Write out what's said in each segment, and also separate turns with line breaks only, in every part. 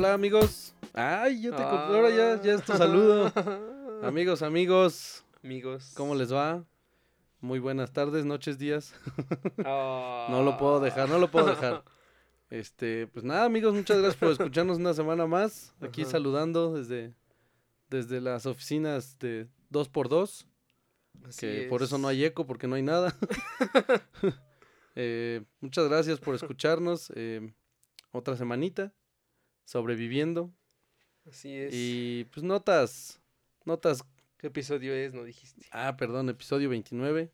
hola amigos. Ay, yo te ah. ahora ya, ya es tu saludo. amigos, amigos.
Amigos.
¿Cómo les va? Muy buenas tardes, noches, días. No lo puedo dejar, no lo puedo dejar. Este, pues nada, amigos, muchas gracias por escucharnos una semana más. Aquí saludando desde, desde las oficinas de 2x2. que por eso no hay eco, porque no hay nada. Eh, muchas gracias por escucharnos. Eh, otra semanita sobreviviendo.
Así es.
Y pues notas, notas.
¿Qué episodio es? No dijiste.
Ah, perdón, episodio 29.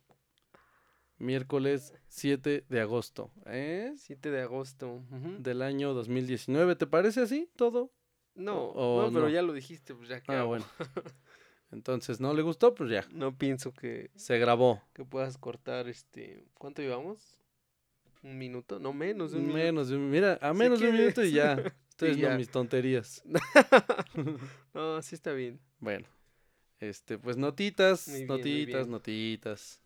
Miércoles 7 de agosto. ¿Eh?
7 de agosto.
Del año 2019. ¿Te parece así todo?
No, no pero ya lo dijiste, pues ya
Ah, bueno. Entonces, ¿no le gustó? Pues ya.
No pienso que...
Se grabó.
Que puedas cortar, este... ¿Cuánto llevamos? ¿Un minuto? No, menos
de un menos minuto. Mira, a menos de un minuto y ya. Ustedes no mis tonterías.
no, sí está bien.
Bueno, este, pues notitas, notitas, notitas.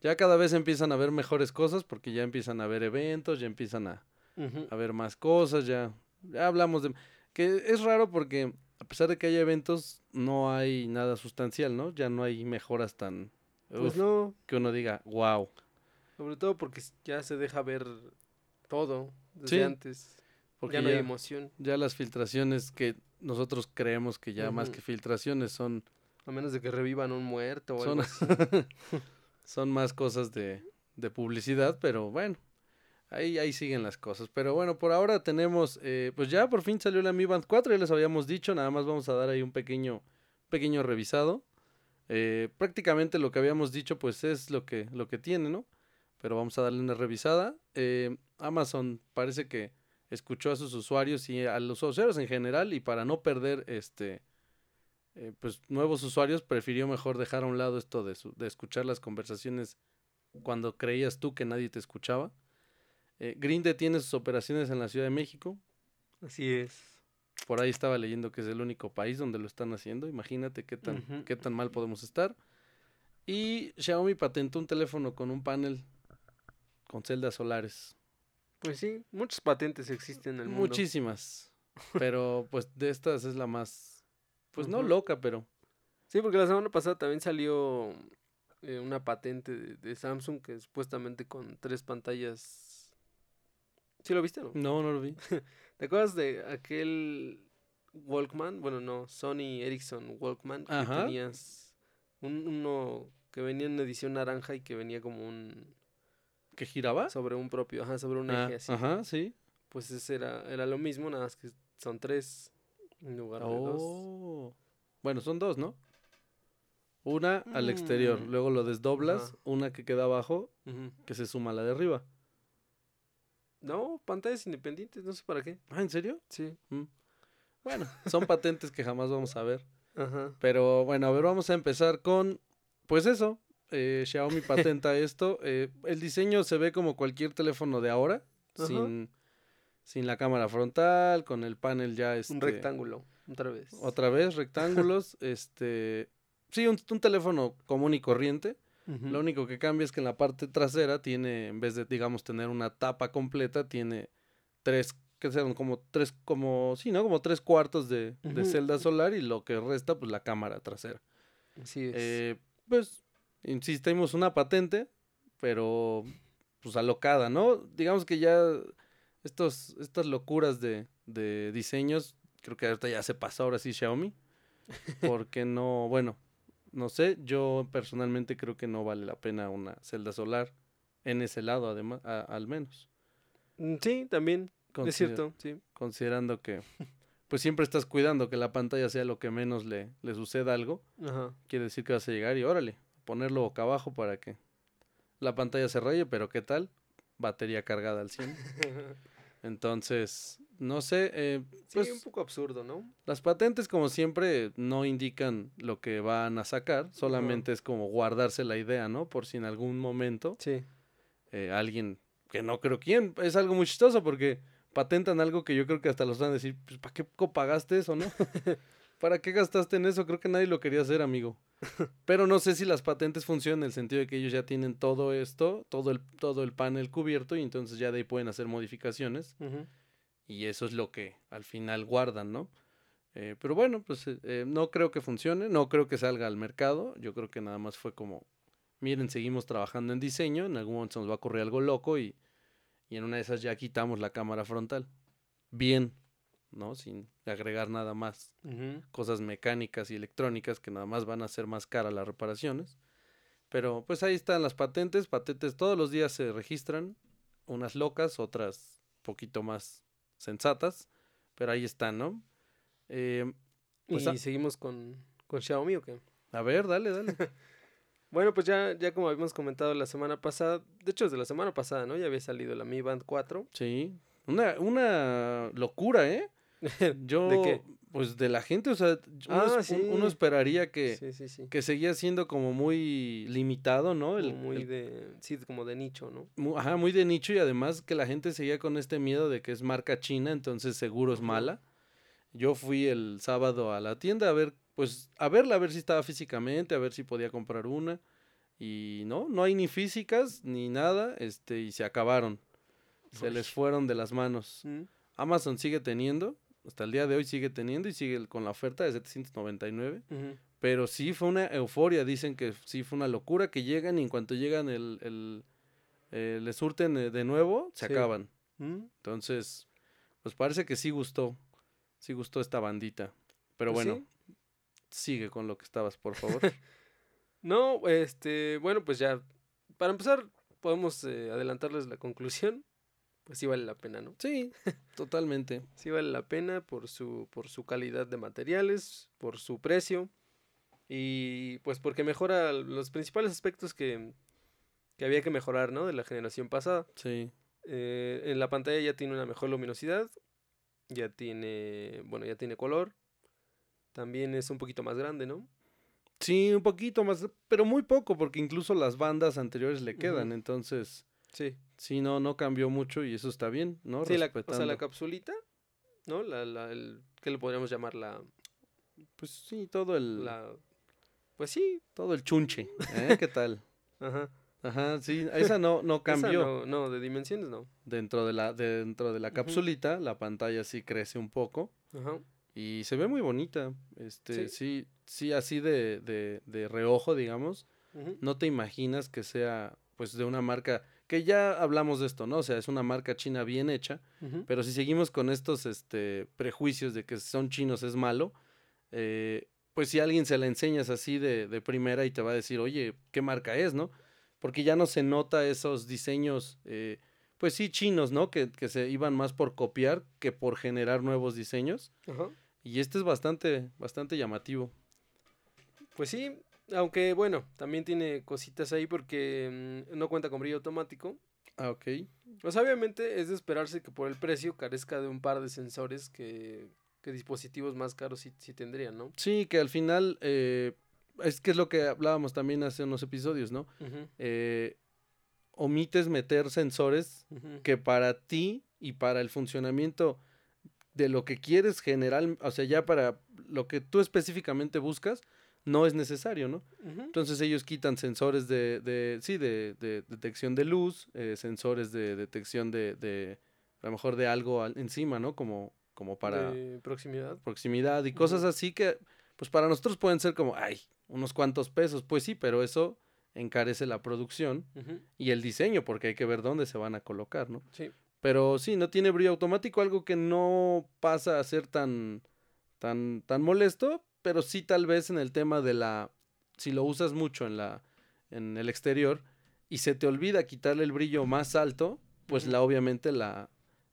Ya cada vez empiezan a ver mejores cosas porque ya empiezan a ver eventos, ya empiezan a, a ver más cosas, ya, ya hablamos de... Que es raro porque a pesar de que haya eventos, no hay nada sustancial, ¿no? Ya no hay mejoras tan...
Pues no.
Que uno diga, wow.
Sobre todo porque ya se deja ver todo desde antes. Porque ya no hay emoción.
Ya las filtraciones que nosotros creemos que ya más que filtraciones son...
A menos de que revivan un muerto o
son,
algo así.
son más cosas de, de, publicidad, pero bueno, ahí, ahí siguen las cosas. Pero bueno, por ahora tenemos, eh, pues ya por fin salió la Mi Band 4, ya les habíamos dicho, nada más vamos a dar ahí un pequeño, pequeño revisado. Eh, prácticamente lo que habíamos dicho pues es lo que, lo que tiene, ¿no? Pero vamos a darle una revisada. Eh, Amazon parece que escuchó a sus usuarios y a los usuarios en general y para no perder este eh, pues nuevos usuarios prefirió mejor dejar a un lado esto de, de escuchar las conversaciones cuando creías tú que nadie te escuchaba. Eh, Grinde tiene sus operaciones en la Ciudad de México.
Así es.
Por ahí estaba leyendo que es el único país donde lo están haciendo. Imagínate qué tan, qué tan mal podemos estar. Y Xiaomi patentó un teléfono con un panel con celdas solares.
Pues sí, muchas patentes existen en el
mundo. Muchísimas. Pero pues de estas es la más, pues no loca, pero...
Sí, porque la semana pasada también salió eh, una patente de, Samsung que supuestamente con tres pantallas... ¿Sí lo viste o no?
No, no lo vi.
¿Te acuerdas de aquel Walkman? Bueno, no, Sony Ericsson Walkman. Que tenías un, uno que venía en edición naranja y que venía como un
¿Que giraba?
Sobre un propio, ajá, sobre un ah, eje así.
Ajá, sí.
Pues ese era, era lo mismo, nada más que son tres en lugar de dos. Oh.
Bueno, son dos, ¿no? Una al exterior, mm. luego lo desdoblas, una que queda abajo, que se suma a la de arriba.
No, pantallas independientes, no sé para qué.
Ah, ¿en serio?
Sí.
Mm. Bueno, son patentes que jamás vamos a ver. Ajá. Pero bueno, a ver, vamos a empezar con, pues eso, eh, Xiaomi patenta esto. Eh, el diseño se ve como cualquier teléfono de ahora, sin, sin la cámara frontal, con el panel ya este,
un rectángulo, otra vez.
Otra vez rectángulos, este, sí, un, teléfono común y corriente. Lo único que cambia es que en la parte trasera tiene, en vez de, digamos, tener una tapa completa, tiene tres, que sean como tres, como, sí, ¿no? Como tres cuartos de, de celda solar y lo que resta, pues la cámara trasera.
Así es.
Eh, pues insistimos, una patente, pero pues alocada, ¿no? Digamos que ya estos, estas locuras de, de diseños, creo que ahorita ya se pasó ahora sí Xiaomi, porque no, bueno, no sé, yo personalmente creo que no vale la pena una celda solar en ese lado, además, al menos.
Mm, sí, también, es cierto, sí.
Considerando que pues siempre estás cuidando que la pantalla sea lo que menos le, le suceda algo, quiere decir que vas a llegar y órale, ponerlo boca abajo para que la pantalla se raye, pero ¿qué tal? Batería cargada al 100. Entonces, no sé. Eh,
pues, un poco absurdo, ¿no?
Las patentes, como siempre, no indican lo que van a sacar, solamente es como guardarse la idea, ¿no? Por si en algún momento
sí.
Eh, alguien, que no creo quién, es algo muy chistoso porque patentan algo que yo creo que hasta los van a decir, pues, ¿para qué pagaste eso, no? ¿Para qué gastaste en eso? Creo que nadie lo quería hacer, amigo. Pero no sé si las patentes funcionan en el sentido de que ellos ya tienen todo esto, todo el, todo el panel cubierto y entonces ya de ahí pueden hacer modificaciones. y eso es lo que al final guardan, ¿no? Eh, pero bueno, pues eh, no creo que funcione, no creo que salga al mercado, yo creo que nada más fue como, miren, seguimos trabajando en diseño, en algún momento se nos va a ocurrir algo loco y, y en una de esas ya quitamos la cámara frontal. Bien, ¿no? Sin agregar nada más. Cosas mecánicas y electrónicas que nada más van a hacer más caras las reparaciones. Pero pues ahí están las patentes. Patentes todos los días se registran. Unas locas, otras poquito más sensatas. Pero ahí están, ¿no?
Eh, pues ¿Y seguimos con, con Xiaomi o qué?
A ver, dale, dale.
bueno, pues ya, ya como habíamos comentado la semana pasada, de hecho desde la semana pasada, ¿no? Ya había salido la Mi Band 4.
Sí, una, una locura, ¿eh? Yo, ¿De qué? Pues de la gente, o sea, uno, ah, esperaría que, que seguía siendo como muy limitado, ¿no?
El, muy de, sí, como de nicho,
¿no? ajá, muy de nicho y además que la gente seguía con este miedo de que es marca china, entonces seguro es mala. Yo fui el sábado a la tienda a ver, pues, a verla, a ver si estaba físicamente, a ver si podía comprar una. Y no, no hay ni físicas ni nada, este, y se acabaron. Se les fueron de las manos. Mm. Amazon sigue teniendo, hasta el día de hoy sigue teniendo y sigue con la oferta de 799. Pero sí fue una euforia, dicen que sí fue una locura que llegan y en cuanto llegan el, el, eh, le surten eh, de nuevo, se acaban. Mm. Entonces, pues parece que sí gustó, sí gustó esta bandita. Pero pues bueno, sigue con lo que estabas, por favor.
no, este, bueno, pues ya, para empezar, podemos eh, adelantarles la conclusión pues sí vale la pena, ¿no?
Sí, totalmente.
sí vale la pena por su, por su calidad de materiales, por su precio y pues porque mejora los principales aspectos que, que había que mejorar, ¿no? De la generación pasada. Sí. Eh, en la pantalla ya tiene una mejor luminosidad, ya tiene, bueno, ya tiene color, también es un poquito más grande, ¿no?
Sí, un poquito más, pero muy poco, porque incluso las bandas anteriores le quedan, entonces Sí. Sí, no, no cambió mucho y eso está bien, ¿no?
Sí, la, o sea, la capsulita, ¿no? La, la, el, ¿Qué le podríamos llamar? La...
Pues sí, todo el...
La... Pues sí.
Todo el chunche, ¿eh? ¿Qué tal? Ajá. Ajá, sí, esa no, no cambió.
No, de dimensiones no.
Dentro de la, dentro de la capsulita, la pantalla sí crece un poco. Ajá. Y se ve muy bonita. Este, sí, sí, así de, de, de reojo, digamos. No te imaginas que sea, pues, de una marca que ya hablamos de esto, ¿no? O sea, es una marca china bien hecha, pero si seguimos con estos este, prejuicios de que son chinos es malo, eh, pues si alguien se la enseñas así de, de, primera y te va a decir, oye, ¿qué marca es, no? Porque ya no se nota esos diseños, eh, pues sí, chinos, ¿no? Que, que, se iban más por copiar que por generar nuevos diseños. Y este es bastante, bastante llamativo.
Pues sí, aunque bueno, también tiene cositas ahí porque mm, no cuenta con brillo automático.
Ah, ok.
Pues obviamente es de esperarse que por el precio carezca de un par de sensores que, que dispositivos más caros sí, sí, tendrían, ¿no?
Sí, que al final eh, es que es lo que hablábamos también hace unos episodios, ¿no? Eh, omites meter sensores que para ti y para el funcionamiento de lo que quieres general, o sea, ya para lo que tú específicamente buscas, no es necesario, ¿no? Entonces ellos quitan sensores de, de sí, de, de, detección de luz, eh, sensores de detección de, de, a lo mejor de algo encima, ¿no? Como, como para...
proximidad.
Proximidad y cosas así que, pues para nosotros pueden ser como, ay, unos cuantos pesos, pues sí, pero eso encarece la producción y el diseño, porque hay que ver dónde se van a colocar, ¿no? Sí. Pero sí, no tiene brillo automático, algo que no pasa a ser tan, tan, tan molesto, pero sí tal vez en el tema de la, si lo usas mucho en la, en el exterior y se te olvida quitarle el brillo más alto, pues la obviamente la,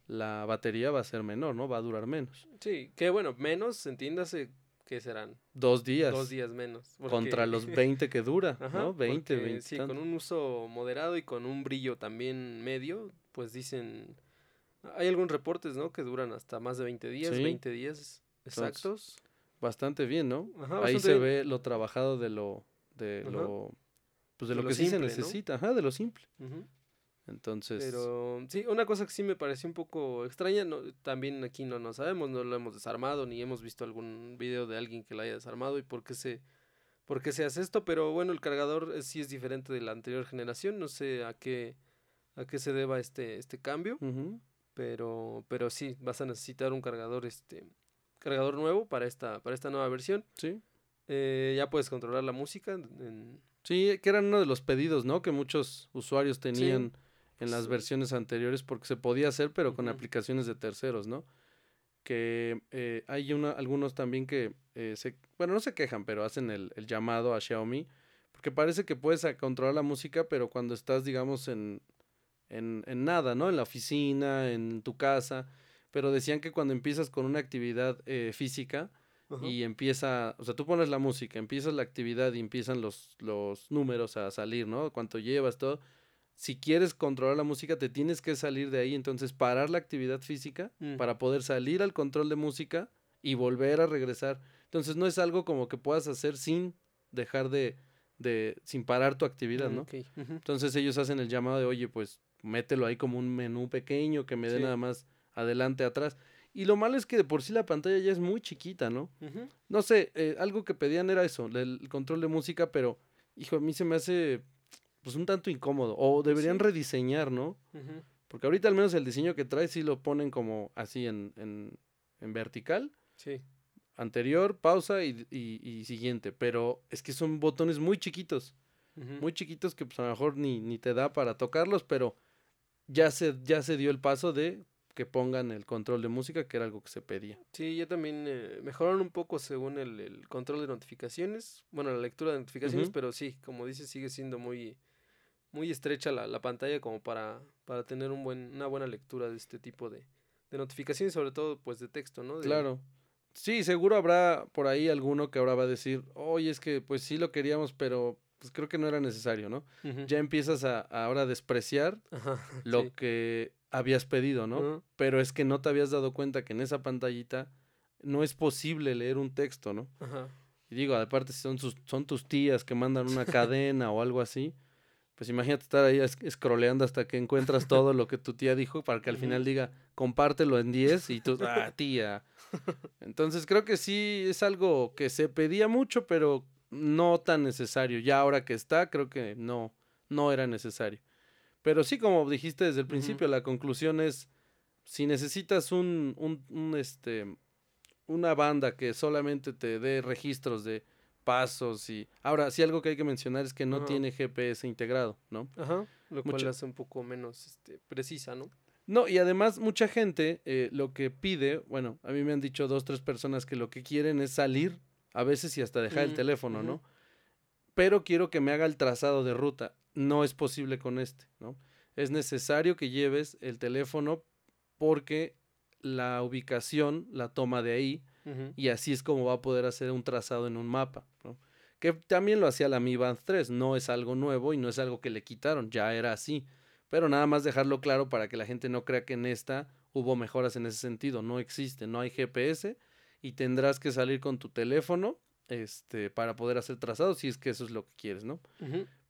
la batería va a ser menor, ¿no? Va a durar menos.
Sí, que bueno, menos, entiéndase que serán.
Dos días.
Dos días menos.
Contra los 20 que dura, ¿no? 20, 20.
Sí, con un uso moderado y con un brillo también medio, pues dicen... Hay algunos reportes, ¿no? Que duran hasta más de 20 días, 20 días exactos
bastante bien, ¿no? Ahí se ve lo trabajado de lo, de lo, pues de, lo, que sí se necesita, ajá, de lo simple. Entonces.
Pero sí, una cosa que sí me pareció un poco extraña, no, también aquí no lo sabemos, no lo hemos desarmado, ni hemos visto algún video de alguien que lo haya desarmado y por qué se, por qué se hace esto, pero bueno, el cargador sí es diferente de la anterior generación, no sé a qué, a qué se deba este, este cambio. Pero, pero sí, vas a necesitar un cargador, este, cargador nuevo para esta, para esta nueva versión.
Sí.
Eh, ya puedes controlar la música. En,
Sí, que eran uno de los pedidos, ¿no? Que muchos usuarios tenían en las
Sí.
versiones anteriores porque se podía hacer, pero con aplicaciones de terceros, ¿no? Que eh, hay una, algunos también que eh, se, bueno, no se quejan, pero hacen el, el llamado a Xiaomi, porque parece que puedes controlar la música, pero cuando estás, digamos, en, en, en nada, ¿no? En la oficina, en tu casa, pero decían que cuando empiezas con una actividad eh, física, y empieza, o sea, tú pones la música, empiezas la actividad y empiezan los, los números a salir, ¿no? Cuánto llevas, todo. Si quieres controlar la música, te tienes que salir de ahí, entonces parar la actividad física
Mm.
para poder salir al control de música y volver a regresar. Entonces no es algo como que puedas hacer sin dejar de, de sin parar tu actividad,
Mm,
¿no? Entonces ellos hacen el llamado de, oye, pues mételo ahí como un menú pequeño que me dé
Sí.
nada más adelante, atrás. Y lo malo es que de por sí la pantalla ya es muy chiquita, ¿no? No sé, eh, algo que pedían era eso, el control de música, pero, hijo, a mí se me hace, pues, un tanto incómodo. O deberían
Sí.
rediseñar, ¿no? Porque ahorita al menos el diseño que trae sí lo ponen como así en, en, en vertical,
Sí.
anterior, pausa y, y- y siguiente. Pero es que son botones muy chiquitos, muy chiquitos que pues a lo mejor ni, ni te da para tocarlos, pero ya se, ya se dio el paso de que pongan el control de música, que era algo que se pedía.
Sí, ya también eh, mejoraron un poco según el, el control de notificaciones, bueno, la lectura de notificaciones, pero sí, como dices, sigue siendo muy, muy estrecha la, la pantalla como para, para tener un buen, una buena lectura de este tipo de, de notificaciones, sobre todo pues de texto, ¿no? De-
Claro. Sí, seguro habrá por ahí alguno que ahora va a decir, oye, es que pues sí lo queríamos, pero pues creo que no era necesario, ¿no? Ya empiezas a, a ahora despreciar
Ajá,
lo
sí.
que habías pedido, ¿no? Pero es que no te habías dado cuenta que en esa pantallita no es posible leer un texto, ¿no?
Ajá.
Y digo, aparte si son, sus, son tus tías que mandan una cadena o algo así, pues imagínate estar ahí scrolleando hasta que encuentras todo lo que tu tía dijo para que al final diga, compártelo en 10 y tú, ah, tía. Entonces creo que sí es algo que se pedía mucho, pero no tan necesario. Ya ahora que está, creo que no, no era necesario. Pero sí, como dijiste desde el principio, la conclusión es, si necesitas un, un, un, este, una banda que solamente te dé registros de pasos y... Ahora, sí algo que hay que mencionar es que no tiene GPS integrado, ¿no?
Ajá. Lo cual hace un poco menos este, precisa, ¿no?
No, y además mucha gente eh, lo que pide, bueno, a mí me han dicho dos, tres personas que lo que quieren es salir, a veces y hasta dejar el
Mm,
teléfono. ¿no? Pero quiero que me haga el trazado de ruta. No es posible con este, ¿no? Es necesario que lleves el teléfono porque la ubicación la toma de ahí y así es como va a poder hacer un trazado en un mapa, ¿no? Que también lo hacía la Mi Band 3, no es algo nuevo y no es algo que le quitaron, ya era así. Pero nada más dejarlo claro para que la gente no crea que en esta hubo mejoras en ese sentido, no existe, no hay GPS y tendrás que salir con tu teléfono este para poder hacer trazados si es que eso es lo que quieres, ¿no?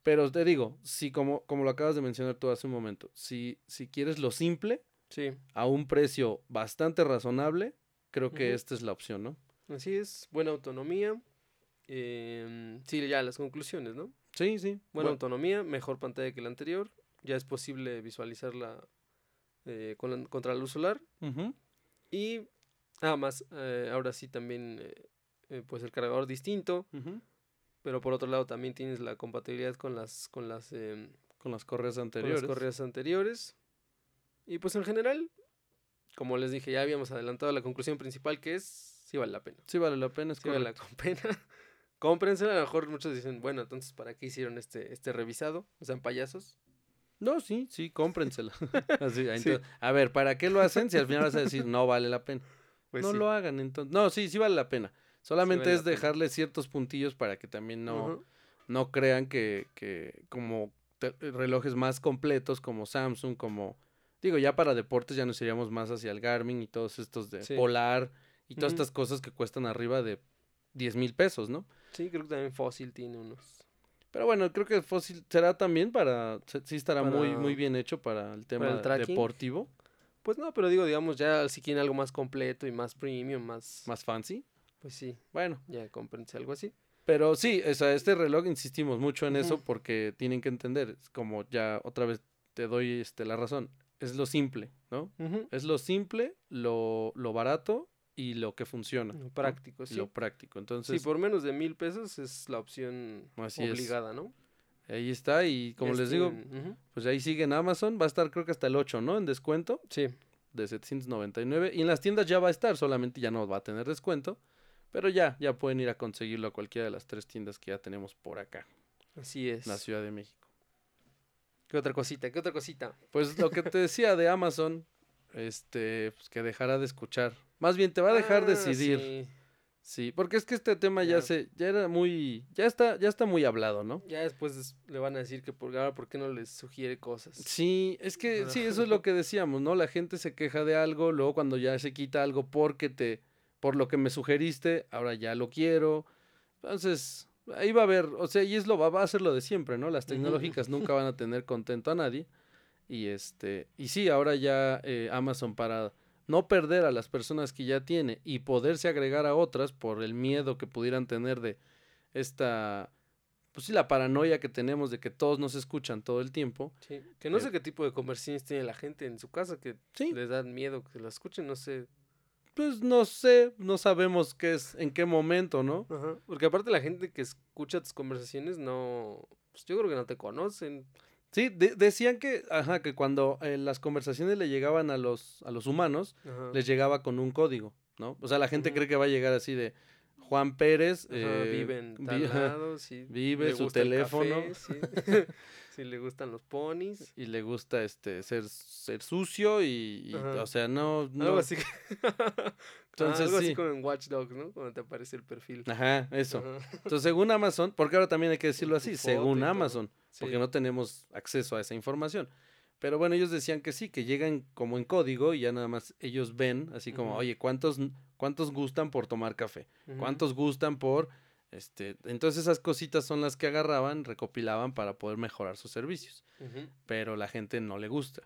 Pero te digo, si como como lo acabas de mencionar tú hace un momento, si si quieres lo simple
Sí.
a un precio bastante razonable, creo que esta es la opción, ¿no?
Así es, buena autonomía. em, sí, ya las conclusiones, ¿no?
Sí, sí.
Buena
Bueno,
autonomía, mejor pantalla que la anterior. Ya es posible visualizarla eh, con la- contra la luz solar. Y nada más, eh, ahora sí también, eh, eh, pues el cargador distinto. Pero por otro lado también tienes la compatibilidad con las, con las, em,
Con las correas
con las
anteriores.
correas anteriores. Y pues en general, como les dije, ya habíamos adelantado la conclusión principal que es, sí vale la pena.
Sí, vale la pena, es
Sí vale la pena. Cómprensela, a lo mejor muchos dicen, bueno, entonces ¿para qué hicieron este, este revisado? O sean payasos.
No, sí, sí, cómprensela. Así,
Sí.
entonces, A ver, ¿para qué lo hacen si al final vas a decir no vale la pena?
Pues
no
sí.
lo hagan, entonces. No, sí, sí vale la pena. Solamente
vale
es
pena.
dejarle ciertos puntillos para que también no, no crean que, que como te- relojes más completos como Samsung, como... Digo, ya para deportes ya nos iríamos más hacia el Garmin y todos estos de
Sí.
Polar y todas estas cosas que cuestan arriba de 10 mil pesos, ¿no?
Sí, creo que también Fossil tiene unos.
Pero bueno, creo que Fossil será también para, sí estará muy,
Para-
muy bien hecho para el tema
el tracking.
deportivo,
Pues no, pero digo, digamos, ya si quieren algo más completo y más premium, más...
más fancy.
Pues sí,
Bueno,
ya cómprense algo así.
pero sí, o sea, este reloj insistimos mucho en eso porque tienen que entender, como ya otra vez te doy este, la razón, es lo simple, ¿no? Es lo simple, lo, lo barato y lo que funciona.
Lo práctico, sí.
Lo práctico.
Sí,
Entonces,
por menos de mil pesos es la opción
Así es.
obligada, ¿no?
Ahí está. Y como les digo,
tienen- ujú.
pues ahí sigue en Amazon. Va a estar creo que hasta el 8, ¿no? En descuento
Sí,
de 799. Y en las tiendas ya va a estar, solamente ya no va a tener descuento. Pero ya, ya pueden ir a conseguirlo a cualquiera de las tres tiendas que ya tenemos por acá,
así es.
en la Ciudad de México.
¿Qué otra cosita? ¿Qué otra cosita?
Pues lo que te decía de Amazon, este, pues que dejará de escuchar. Más bien te va a dejar
Ah,
decidir.
sí.
Sí, porque es que este tema ya
Ya.
se, ya era muy, ya está, ya está muy hablado, ¿no?
Ya después des- le van a decir que por ahora, ¿por qué no les sugiere cosas?
Sí, es que sí, eso es lo que decíamos, ¿no? La gente se queja de algo, luego cuando ya se quita algo porque te, por lo que me sugeriste, ahora ya lo quiero. Entonces, ahí va a haber, o sea, y es lo va, va a ser lo de siempre, ¿no? Las tecnológicas nunca van a tener contento a nadie. Y este, y sí, ahora ya eh, Amazon para no perder a las personas que ya tiene y poderse agregar a otras por el miedo que pudieran tener de esta, pues sí, la paranoia que tenemos de que todos nos escuchan todo el tiempo.
Sí, Que no
Eh,
sé qué tipo de conversaciones tiene la gente en su casa que
Sí,
les dan miedo que la escuchen, no sé.
pues no sé, no sabemos qué es, en qué momento, ¿no?
Ajá. Porque aparte la gente que escucha tus conversaciones no, pues yo creo que no te conocen.
Sí, de- decían que, ajá, que cuando eh, las conversaciones le llegaban a los, a los humanos,
Ajá.
les llegaba con un código, ¿no? O sea, la gente cree que va a llegar así de Juan Pérez,
Ajá,
eh,
vive en tal lado, sí,
vive, su teléfono.
café, sí. Sí, le gustan los ponis.
y le gusta este ser, ser sucio y, y, o sea, no, no.
Algo así.
Entonces,
Ah, algo
sí.
así como en Watch Dogs, ¿no? Cuando te aparece el perfil.
Ajá, eso.
Ajá.
Entonces, según Amazon, porque ahora también hay que decirlo así,
y
según. Amazon, porque no tenemos acceso a esa información. Pero bueno, ellos decían que sí, que llegan como en código y ya nada más ellos ven, así como, oye, ¿cuántos, ¿cuántos gustan por tomar café? ¿Cuántos gustan por...? Este, entonces esas cositas son las que agarraban, recopilaban para poder mejorar sus servicios, pero la gente no le gusta.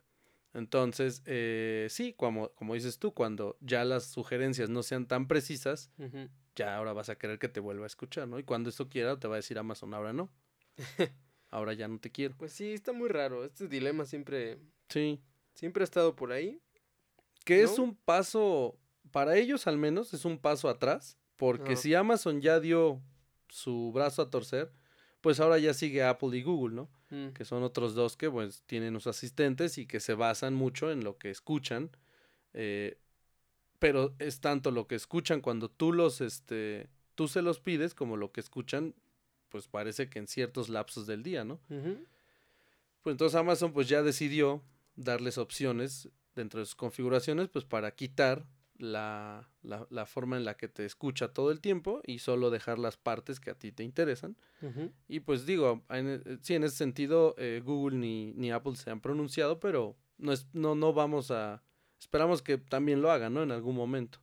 Entonces, eh, sí, como, como dices tú, cuando ya las sugerencias no sean tan precisas, ya ahora vas a querer que te vuelva a escuchar, ¿no? Y cuando eso quiera, te va a decir Amazon, ahora no. ahora ya no te quiero.
Pues sí, está muy raro. Este dilema siempre,
Sí.
siempre ha estado por ahí.
Que es un paso, para ellos al menos, es un paso atrás, porque si Amazon ya dio su brazo a torcer, pues ahora ya sigue Apple y Google, ¿no?
Mm.
Que son otros dos que pues tienen los asistentes y que se basan mucho en lo que escuchan. eh, pero es tanto lo que escuchan cuando tú los, este, tú se los pides como lo que escuchan, pues parece que en ciertos lapsos del día, ¿no? Pues entonces Amazon pues ya decidió darles opciones dentro de sus configuraciones pues para quitar la, la, la forma en la que te escucha todo el tiempo y solo dejar las partes que a ti te interesan. Y pues digo, en, e- sí, en ese sentido eh, Google ni, ni Apple se han pronunciado, pero no, es, no, no vamos a... Esperamos que también lo hagan, ¿no? En algún momento.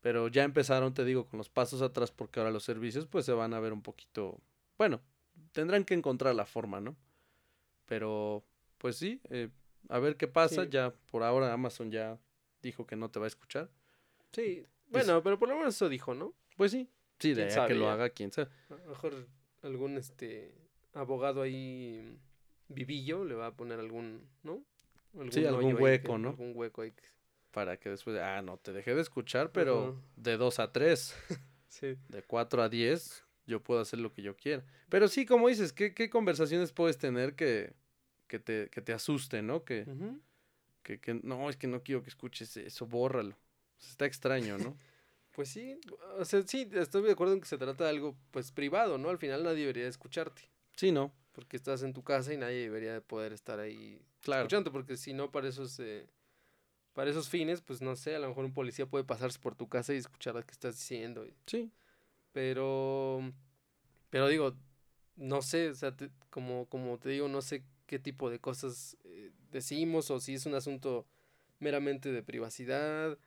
Pero ya empezaron, te digo, con los pasos atrás porque ahora los servicios pues se van a ver un poquito... Bueno, tendrán que encontrar la forma, ¿no? Pero pues sí, eh, a ver qué pasa.
Sí.
Ya por ahora Amazon ya dijo que no te va a escuchar.
Sí, bueno, pero por lo menos eso dijo, ¿no?
Pues sí, sí, de
¿Quién
ahí a
sabe
que lo haga, quién sabe.
A lo mejor algún este abogado ahí vivillo le va a poner algún, ¿no?
Sí, algún hueco,
que-
¿no?
Algún hueco ahí.
Para que después, ah, no, te dejé de escuchar, pero de 2 a 3.
Sí.
de 4 a 10, yo puedo hacer lo que yo quiera. Pero sí, como dices, ¿qué, qué conversaciones puedes tener que, que, te, que te asusten, ¿no? Que. Que, que no, es que no quiero que escuches eso, bórralo. Está extraño, ¿no?
Pues sí, o sea, sí, estoy de acuerdo en que se trata de algo pues privado, ¿no? Al final nadie debería escucharte,
Sí, no,
porque estás en tu casa y nadie debería de poder estar ahí
claro.
escuchando, porque si no para esos eh, para esos fines, pues no sé, a lo mejor un policía puede pasarse por tu casa y escuchar lo que estás diciendo, y-
Sí,
pero pero digo, no sé, o sea, te- como como te digo, no sé qué tipo de cosas decimos o si es un asunto meramente de privacidad,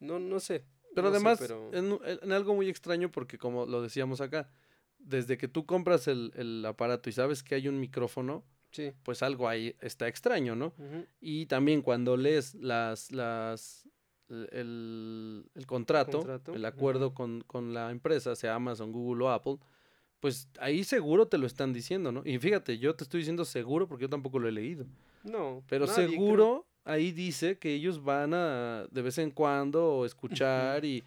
no no sé.
pero
no sé,
además,
pero-
En, en algo muy extraño, porque como lo decíamos acá, desde que tú compras el, el aparato y sabes que hay un micrófono,
sí.
pues algo ahí está extraño, ¿no? Y también cuando lees las, las, el, el contrato,
Contrato,
el acuerdo con, con la empresa, sea Amazon, Google o Apple, pues ahí seguro te lo están diciendo, ¿no? Y fíjate, yo te estoy diciendo seguro porque yo tampoco lo he leído.
No,
Pero
nadie, creo.
seguro ahí dice que ellos van a de vez en cuando escuchar y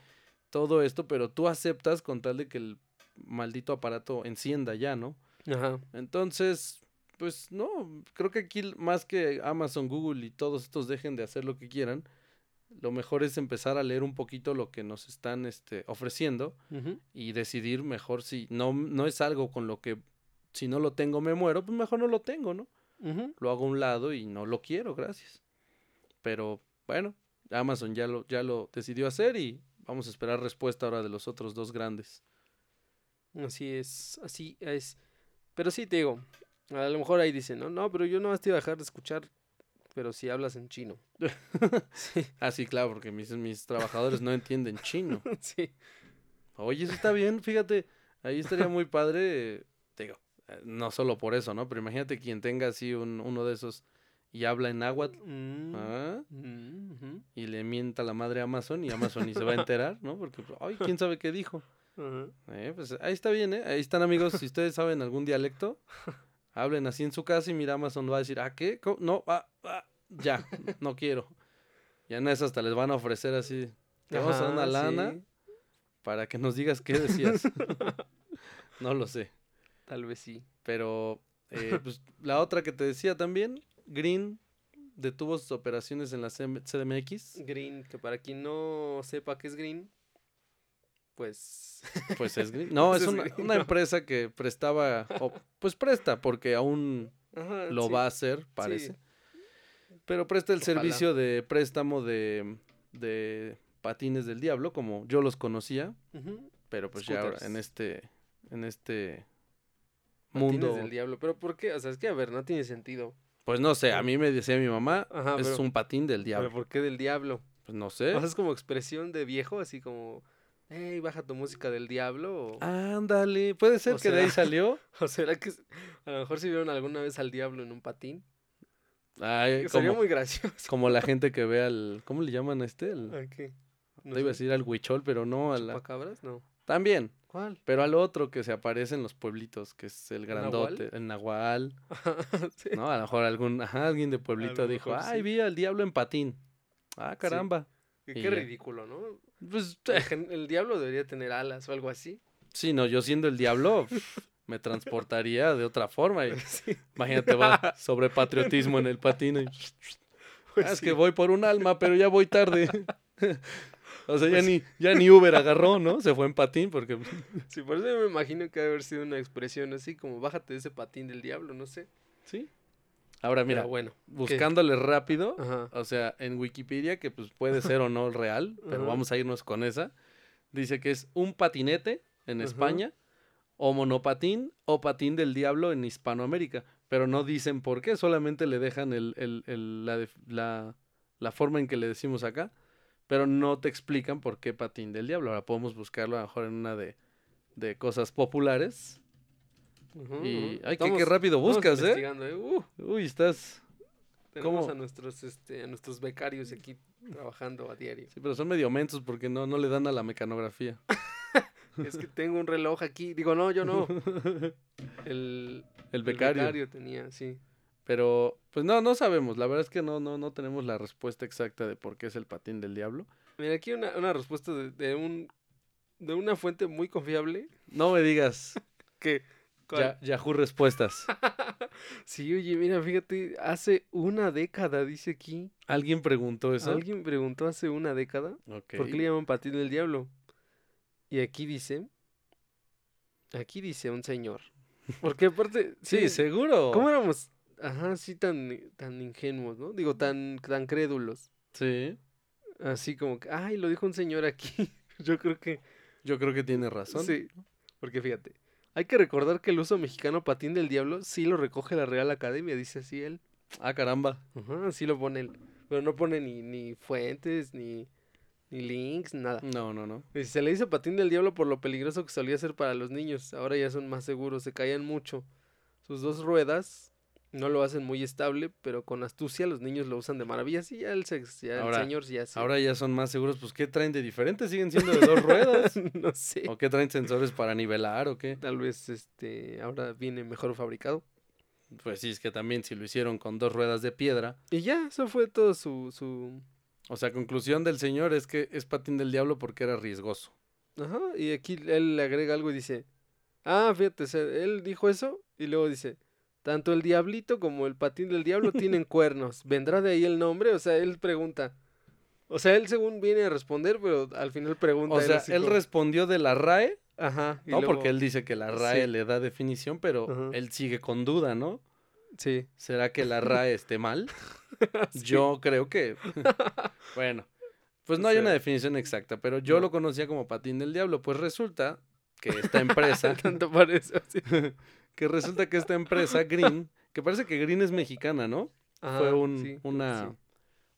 todo esto, pero tú aceptas con tal de que el maldito aparato encienda ya, ¿no?
Ajá.
Entonces, pues no, creo que aquí más que Amazon, Google y todos estos dejen de hacer lo que quieran, lo mejor es empezar a leer un poquito lo que nos están este, ofreciendo y decidir mejor si no, no es algo con lo que si no lo tengo me muero, pues mejor no lo tengo, ¿no? Lo hago a un lado y no lo quiero, gracias. Pero bueno, Amazon ya lo, ya lo decidió hacer y vamos a esperar respuesta ahora de los otros dos grandes.
Así es, así es. Pero sí te digo, a lo mejor ahí dicen, no, no, pero yo no te iba a dejar de escuchar, pero si hablas en chino. sí,
Ah, sí, claro, porque mis, mis trabajadores no entienden chino.
sí.
Oye, eso está bien, fíjate, ahí estaría muy padre, te digo, no solo por eso, ¿no? Pero imagínate quien tenga así un, uno de esos y habla en náhuatl
Mm,
¿ah?
mm,
y le mienta la madre a Amazon y Amazon ni se va a enterar, ¿no? Porque, pues, ay, quién sabe qué dijo. Eh, pues ahí está bien, ¿eh? Ahí están amigos, si ustedes saben algún dialecto, hablen así en su casa y mira Amazon va a decir, ¿ah, qué? ¿Cómo? No, ah, ah, ya, no quiero. Ya en eso hasta les van a ofrecer así, te vamos a dar una lana
sí,
para que nos digas qué decías. no lo sé,
Tal vez sí.
pero eh, pues, la otra que te decía también, Green detuvo sus operaciones en la CDMX,
Green, que para quien no sepa qué es Green, pues...
pues es Green. No, es
Pues es
una,
Green,
una
¿no?
empresa que prestaba, o, pues presta, porque aún
Ajá,
lo
sí,
va a hacer, parece. Pero presta el
Ojalá.
servicio de préstamo de, de patines del diablo, como yo los conocía, pero pues ya ahora en este, en este
patines
mundo,
del diablo. Pero ¿por qué? O sea, es que a ver, no tiene sentido.
pues no sé, a mí me decía mi mamá,
Ajá,
es
pero-
un patín del
¿Pero
diablo.
por qué del diablo?
Pues no sé.
O sea, es como expresión de viejo, así como, hey, baja tu música del diablo. O,
Ándale, puede ser que de ahí salió.
o será que a lo mejor si vieron alguna vez al diablo en un patín.
Ay,
Sería
como,
muy gracioso.
como la gente que ve al, ¿cómo le llaman a este? El,
¿A qué? No
te iba a decir al huichol, pero no a la...
¿Chupacabras? No.
También,
¿Cuál?
pero al otro que se aparece en los pueblitos, que es el
nahual?
grandote, el nahual.
Sí.
¿no? A lo mejor algún, ajá, alguien de pueblito dijo,
mejor
ay,
sí.
vi al diablo en patín. Ah, caramba. Y
Qué ridículo, ¿no?
Pues,
El, gen- el diablo debería tener alas o algo así.
sí, no, yo siendo el diablo, me transportaría de otra forma. y
Sí,
imagínate, va sobre patriotismo en el patín. y,
pues
"Ah, es
sí.
que voy por un alma, pero ya voy tarde. O sea, ya ni, ya ni Uber agarró, ¿no? Se fue en patín porque...
Sí, por eso yo me imagino que debe haber sido una expresión así como bájate de ese patín del diablo, no sé.
Sí. Ahora, mira,
Pero bueno.
buscándole rápido,
Ajá.
O sea, en Wikipedia, que pues puede ser o no real, pero
Ajá.
vamos a irnos con esa. Dice que es un patinete en
Ajá.
España, o monopatín, o patín del diablo en Hispanoamérica. Pero no dicen por qué, solamente le dejan el, el- el- la, la- la forma en que le decimos acá, pero no te explican por qué patín del diablo. Ahora podemos buscarlo a lo mejor en una de, de cosas populares.
Ujú,
Y, ay, qué,
Estamos-
qué rápido buscas, ¿eh?
¿eh? Uh,
Uy, estás...
tenemos
¿Cómo?
a nuestros, este, a nuestros becarios aquí trabajando a diario.
Sí, pero son medio mensos porque no, no le dan a la mecanografía.
es que tengo un reloj aquí. Digo, no, yo no. El,
El becario.
tenía, sí.
Pero, pues no, no sabemos. La verdad es que no, no, no tenemos la respuesta exacta de por qué es el patín del diablo.
Mira, aquí una, una respuesta de, de un de una fuente muy confiable
No me digas
que
ya, Yahoo Respuestas.
Sí, oye, mira, fíjate, hace una década, dice aquí.
¿Alguien preguntó eso?
Alguien preguntó hace una década por qué le llaman patín del diablo. Y aquí dice, aquí dice un señor. Porque aparte,
Sí,
sí,
seguro.
¿cómo éramos? Ajá, así tan, tan ingenuos, ¿no? Digo, tan, tan crédulos.
Sí.
Así como que, ay, lo dijo un señor aquí. Yo creo que
Yo creo que tiene razón.
Sí, porque fíjate, hay que recordar que el uso mexicano patín del diablo sí lo recoge la Real Academia, dice así él.
Ah, caramba.
Ajá, así lo pone él. Pero no pone ni, ni fuentes, ni, ni links, nada.
No, no, no.
Dice, se le dice patín del diablo por lo peligroso que solía ser para los niños. Ahora ya son más seguros, se caían mucho. Sus dos ruedas no lo hacen muy estable, pero con astucia los niños lo usan de maravilla. Sí, ya el, ya el
Ahora-
señor ya sí.
Ahora ya son más seguros. Pues, ¿qué traen de diferente? ¿Siguen siendo de dos ruedas?
no sé.
¿O qué traen sensores para nivelar o qué?
Tal vez este ahora viene mejor fabricado.
Pues sí, es que también si lo hicieron con dos ruedas de piedra.
Y ya, eso fue todo su, su...
O sea, conclusión del señor es que es patín del diablo porque era riesgoso.
Ajá, y aquí él le agrega algo y dice, ah, fíjate, él dijo eso y luego dice, tanto el diablito como el patín del diablo tienen cuernos, ¿vendrá de ahí el nombre? O sea, él pregunta. O sea, él según viene a responder, pero al final pregunta.
O sea, él
como-
respondió de la RAE,
Ajá.
no,
luego-
porque él dice que la RAE
Sí.
le da definición, pero
Ajá.
él sigue con duda, ¿no?
Sí.
¿Será que la RAE esté mal?
Sí.
Yo creo que. bueno, pues no hay
Sí.
una definición exacta, pero yo
No.
lo conocía como patín del diablo. Pues resulta que esta empresa,
Tanto parece así.
Que resulta que esta empresa, Green, que parece que Green es mexicana, ¿no? Fue un-
sí,
una,
sí.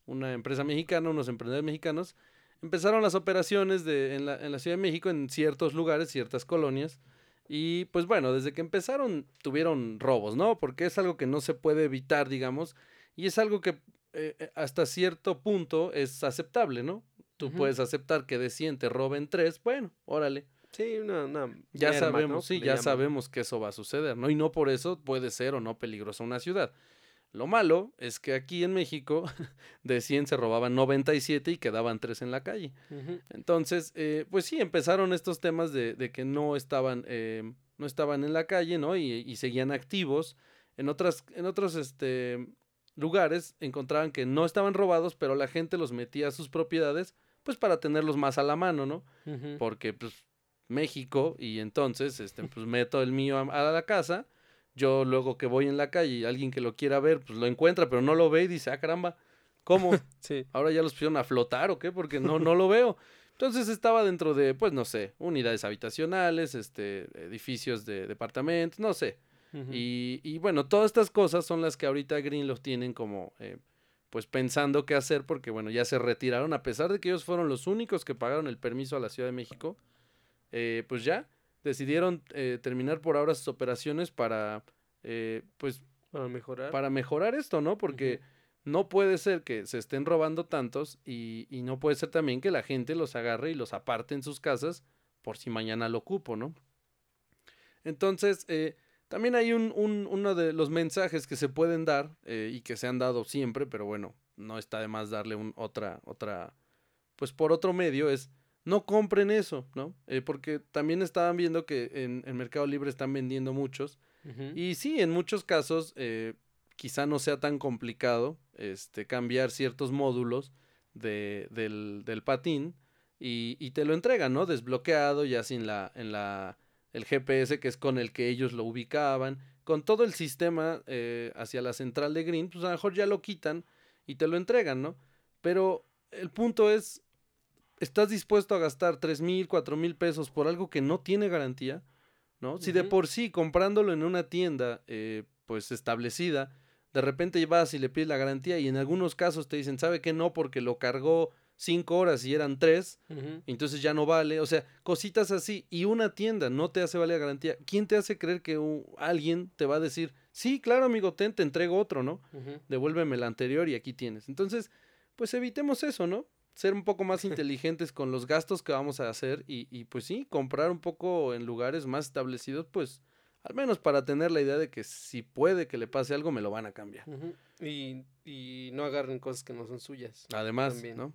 una empresa mexicana, unos emprendedores mexicanos. Empezaron las operaciones de, en, la, en la Ciudad de México en ciertos lugares, ciertas colonias. Y pues bueno, desde que empezaron tuvieron robos, ¿no? Porque es algo que no se puede evitar, digamos. Y es algo que eh, eh, hasta cierto punto es aceptable, ¿no? Tú puedes aceptar que de 100 te roben 3, bueno, órale.
Sí, una, una
Ya
¿no?
sabemos, sí,
le
ya
llaman.
sabemos que eso va a suceder, ¿no? Y no por eso puede ser o no peligrosa una ciudad. Lo malo es que aquí en México de 100 se robaban 97 y quedaban 3 en la calle. Entonces, eh, pues sí, empezaron estos temas de, de que no estaban, eh, no estaban en la calle, ¿no? Y, y seguían activos. En, otras, en otros este, lugares encontraban que no estaban robados, pero la gente los metía a sus propiedades, pues para tenerlos más a la mano, ¿no? Porque pues México y entonces este pues meto el mío a, a la casa. Yo luego que voy en la calle y alguien que lo quiera ver pues lo encuentra pero no lo ve y dice ah caramba cómo
Sí.
ahora ya los pusieron a flotar o qué porque no no lo veo. Entonces estaba dentro de pues no sé unidades habitacionales este edificios de departamentos no sé. Y, y bueno, todas estas cosas son las que ahorita Green los tienen como, eh, pues pensando qué hacer, porque bueno, ya se retiraron, a pesar de que ellos fueron los únicos que pagaron el permiso a la Ciudad de México, eh, pues ya decidieron eh, terminar por ahora sus operaciones para, eh, pues,
Para mejorar.
para mejorar esto, ¿no? Porque no puede ser que se estén robando tantos y, y no puede ser también que la gente los agarre y los aparte en sus casas por si mañana lo ocupo, ¿no? Entonces, también hay un, un- uno de los mensajes que se pueden dar y que se han dado siempre, pero bueno, no está de más darle un, otra, otra, pues por otro medio es, no compren eso, ¿no? Eh, porque también estaban viendo que en, en Mercado Libre están vendiendo muchos y sí, en muchos casos eh, quizá no sea tan complicado este, cambiar ciertos módulos de, del, del patín y, y te lo entregan, ¿no? Desbloqueado ya sin la, en la, el GPS que es con el que ellos lo ubicaban, con todo el sistema eh, hacia la central de Green, pues a lo mejor ya lo quitan y te lo entregan, ¿no? Pero el punto es, ¿estás dispuesto a gastar tres mil, cuatro mil pesos por algo que no tiene garantía? ¿No? Si de por sí comprándolo en una tienda eh, pues establecida, de repente vas y le pides la garantía y en algunos casos te dicen, ¿sabe que no? Porque lo cargó cinco horas y eran tres,
Ujú.
entonces ya no vale. O sea, cositas así. Y una tienda no te hace valer la garantía. ¿Quién te hace creer que alguien te va a decir, sí, claro, amigo, ten, te entrego otro, ¿no? Devuélveme el anterior y aquí tienes. Entonces, pues evitemos eso, ¿no? Ser un poco más inteligentes con los gastos que vamos a hacer y, y pues sí, comprar un poco en lugares más establecidos, pues al menos para tener la idea de que si puede que le pase algo, me lo van a cambiar.
Y, y no agarren cosas que no son suyas.
Además,
También.
¿no?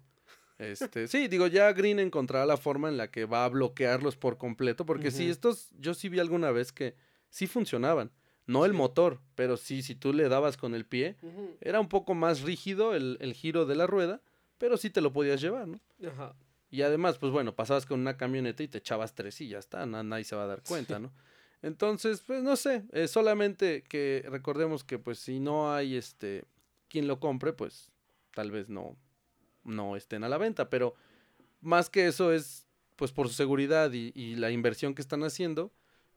Este, sí, digo, ya Green encontrará la forma en la que va a bloquearlos por completo, porque sí, estos, yo sí vi alguna vez que sí funcionaban. No el
Sí.
motor, pero sí, si tú le dabas con el pie, era un poco más rígido el, el giro de la rueda, pero sí te lo podías llevar, ¿no?
Ajá.
Y además, pues bueno, pasabas con una camioneta y te echabas tres y ya está, na- nadie se va a dar cuenta, ¿no? Entonces, pues no sé, eh, solamente que recordemos que pues si no hay este quien lo compre, pues tal vez no, no estén a la venta, pero más que eso es pues por su seguridad y, y la inversión que están haciendo,